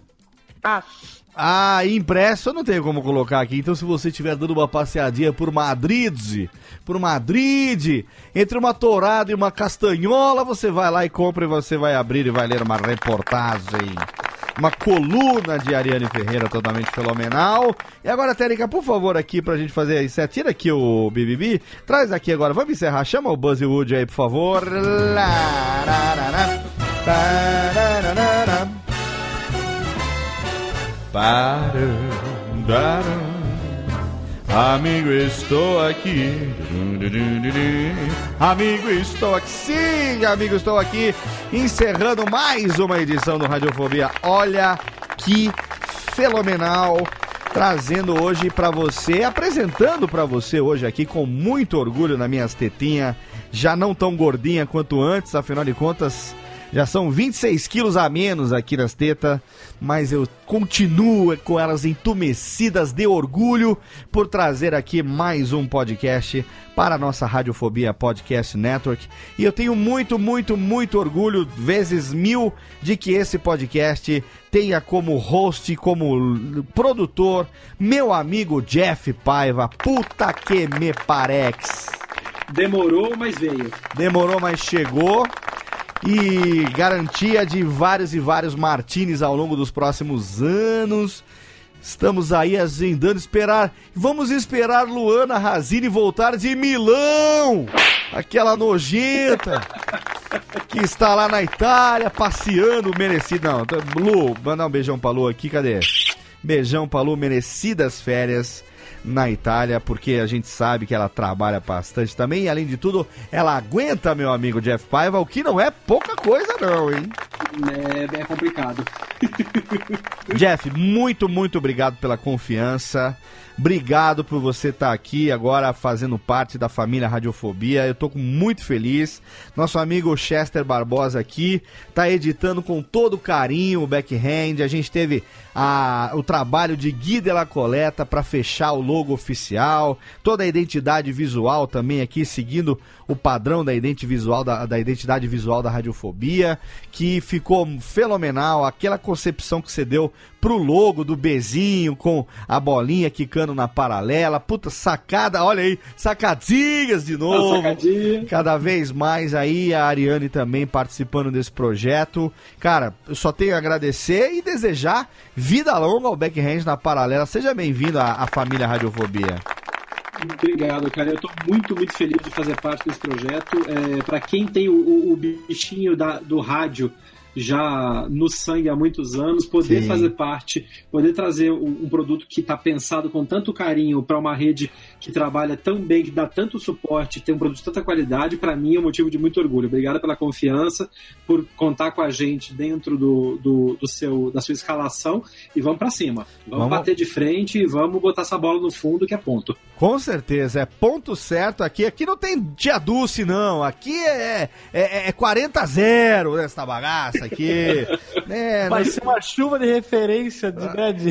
as. Ah, impresso eu não tenho como colocar aqui. Então, se você estiver dando uma passeadinha por Madrid, por Madrid, entre uma tourada e uma castanhola, você vai lá e compra e você vai abrir e vai ler uma reportagem. Uma coluna de Ariane Ferreira totalmente fenomenal. E agora, Térica, por favor, aqui pra gente fazer isso. Tira aqui o BBB. Traz aqui agora. Vamos encerrar. Chama o Buzzwood aí, por favor. Para, para. Amigo, estou aqui. Amigo, estou aqui. Sim, amigo, estou aqui. Encerrando mais uma edição do Radiofobia. Olha que fenomenal. Trazendo hoje pra você, apresentando pra você hoje aqui com muito orgulho na minhas tetinhas, já não tão gordinha quanto antes, afinal de contas, já são 26 quilos a menos aqui nas tetas, mas eu continuo com elas entumecidas de orgulho por trazer aqui mais um podcast para a nossa Radiofobia Podcast Network. E eu tenho muito, muito, muito orgulho, vezes mil, de que esse podcast tenha como host, como produtor, meu amigo Jeff Paiva. Puta que me parex. Demorou, mas veio. Demorou, mas chegou. E garantia de vários e vários martinis ao longo dos próximos anos. Estamos aí agendando esperar. Vamos esperar Luana Razini voltar de Milão. Aquela nojenta que está lá na Itália passeando merecido. Não, Lu, mandar um beijão pra Lu aqui, cadê? Beijão pra Lu, merecidas férias na Itália, porque a gente sabe que ela trabalha bastante também e além de tudo, ela aguenta meu amigo Jeff Paiva, o que não é pouca coisa não, hein? É, é complicado. Jeff, muito, muito obrigado pela confiança. Obrigado por você estar aqui agora fazendo parte da família Radiofobia. Eu tô muito feliz. Nosso amigo Chester Barbosa aqui tá editando com todo carinho o backhand. A gente teve a, o trabalho de Gui de la Coleta para fechar o logo oficial, toda a identidade visual também aqui seguindo o padrão da identidade visual da, da identidade visual da radiofobia, que ficou fenomenal, aquela concepção que você deu pro logo do Bezinho com a bolinha quicando na paralela, puta sacada, olha aí, sacadinhas de novo. sacadinha. Cada vez mais aí a Ariane também participando desse projeto. Cara, eu só tenho a agradecer e desejar vida longa ao Backhand na paralela. Seja bem-vindo à, à família Radiofobia. Obrigado, cara. Eu tô muito, muito feliz de fazer parte desse projeto. É, para quem tem o, o- o bichinho da- do rádio já no sangue há muitos anos, poder Sim. fazer parte, poder trazer um, um produto que está pensado com tanto carinho para uma rede que trabalha tão bem, que dá tanto suporte, tem um produto de tanta qualidade, para mim é um motivo de muito orgulho. Obrigado pela confiança, por contar com a gente dentro do, do, do seu, da sua escalação e vamos para cima. Vamos, Vamos- bater de frente e vamos botar essa bola no fundo que é ponto. Com certeza, é ponto certo aqui. Aqui não tem tia Dulce, não. Aqui é, é, é 40 a 0 nessa bagaça aqui. É, Vai não- ser uma chuva de referência de, né, de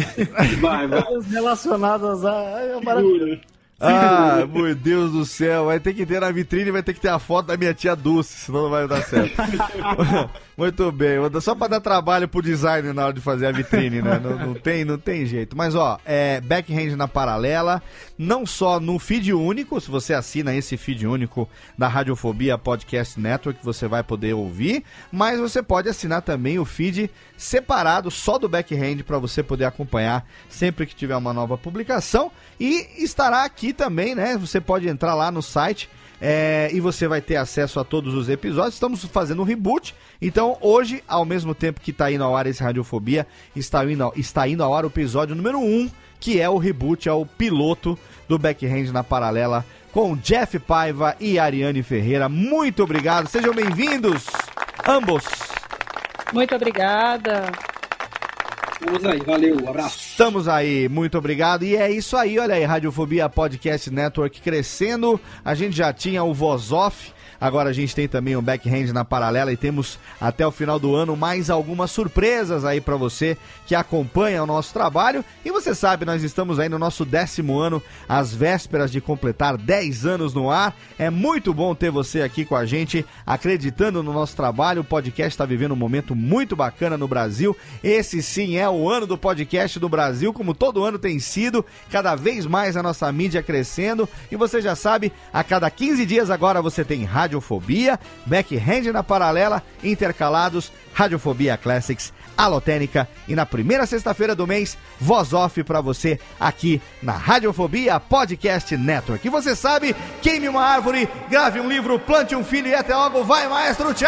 Vai, vai. relacionadas a. É. Ah, meu Deus do céu. Vai ter que ter na vitrine, vai ter que ter a foto da minha tia Dulce, senão não vai dar certo. Muito bem, só pra dar trabalho pro designer na hora de fazer a vitrine, né? Não, não tem, não tem jeito. Mas ó, é backhand na paralela, não só no feed único, se você assina esse feed único da Radiofobia Podcast Network, você vai poder ouvir, mas você pode assinar também o feed separado só do backhand para você poder acompanhar sempre que tiver uma nova publicação e estará aqui também, né? Você pode entrar lá no site é, e você vai ter acesso a todos os episódios. Estamos fazendo um reboot. Então, hoje, ao mesmo tempo que está indo ao ar esse Radiofobia, está indo, está indo ao ar o episódio número 1, que é o reboot, é o piloto do Backhand na Paralela, com Jeff Paiva e Ariane Ferreira. Muito obrigado, sejam bem-vindos, ambos. Muito obrigada. Vamos aí, valeu, abraço. Estamos aí, muito obrigado. E é isso aí, olha aí, Radiofobia Podcast Network crescendo. A gente já tinha o Voz Off, agora a gente tem também o Backhand na paralela e temos até o final do ano mais algumas surpresas aí pra você que acompanha o nosso trabalho. E você sabe, nós estamos aí no nosso décimo ano, às vésperas de completar 10 anos no ar. É muito bom ter você aqui com a gente, acreditando no nosso trabalho. O podcast está vivendo um momento muito bacana no Brasil. Esse sim é o ano do podcast do Brasil, como todo ano tem sido. Cada vez mais a nossa mídia crescendo. E você já sabe, a cada 15 dias agora você tem Radiofobia, Backhand na Paralela, intercalados, Radiofobia Classics, Alotênica e na primeira sexta-feira do mês, Voz Off pra você aqui na Radiofobia Podcast Network. E você sabe, queime uma árvore, grave um livro, plante um filho e até logo. Vai, maestro, tchau!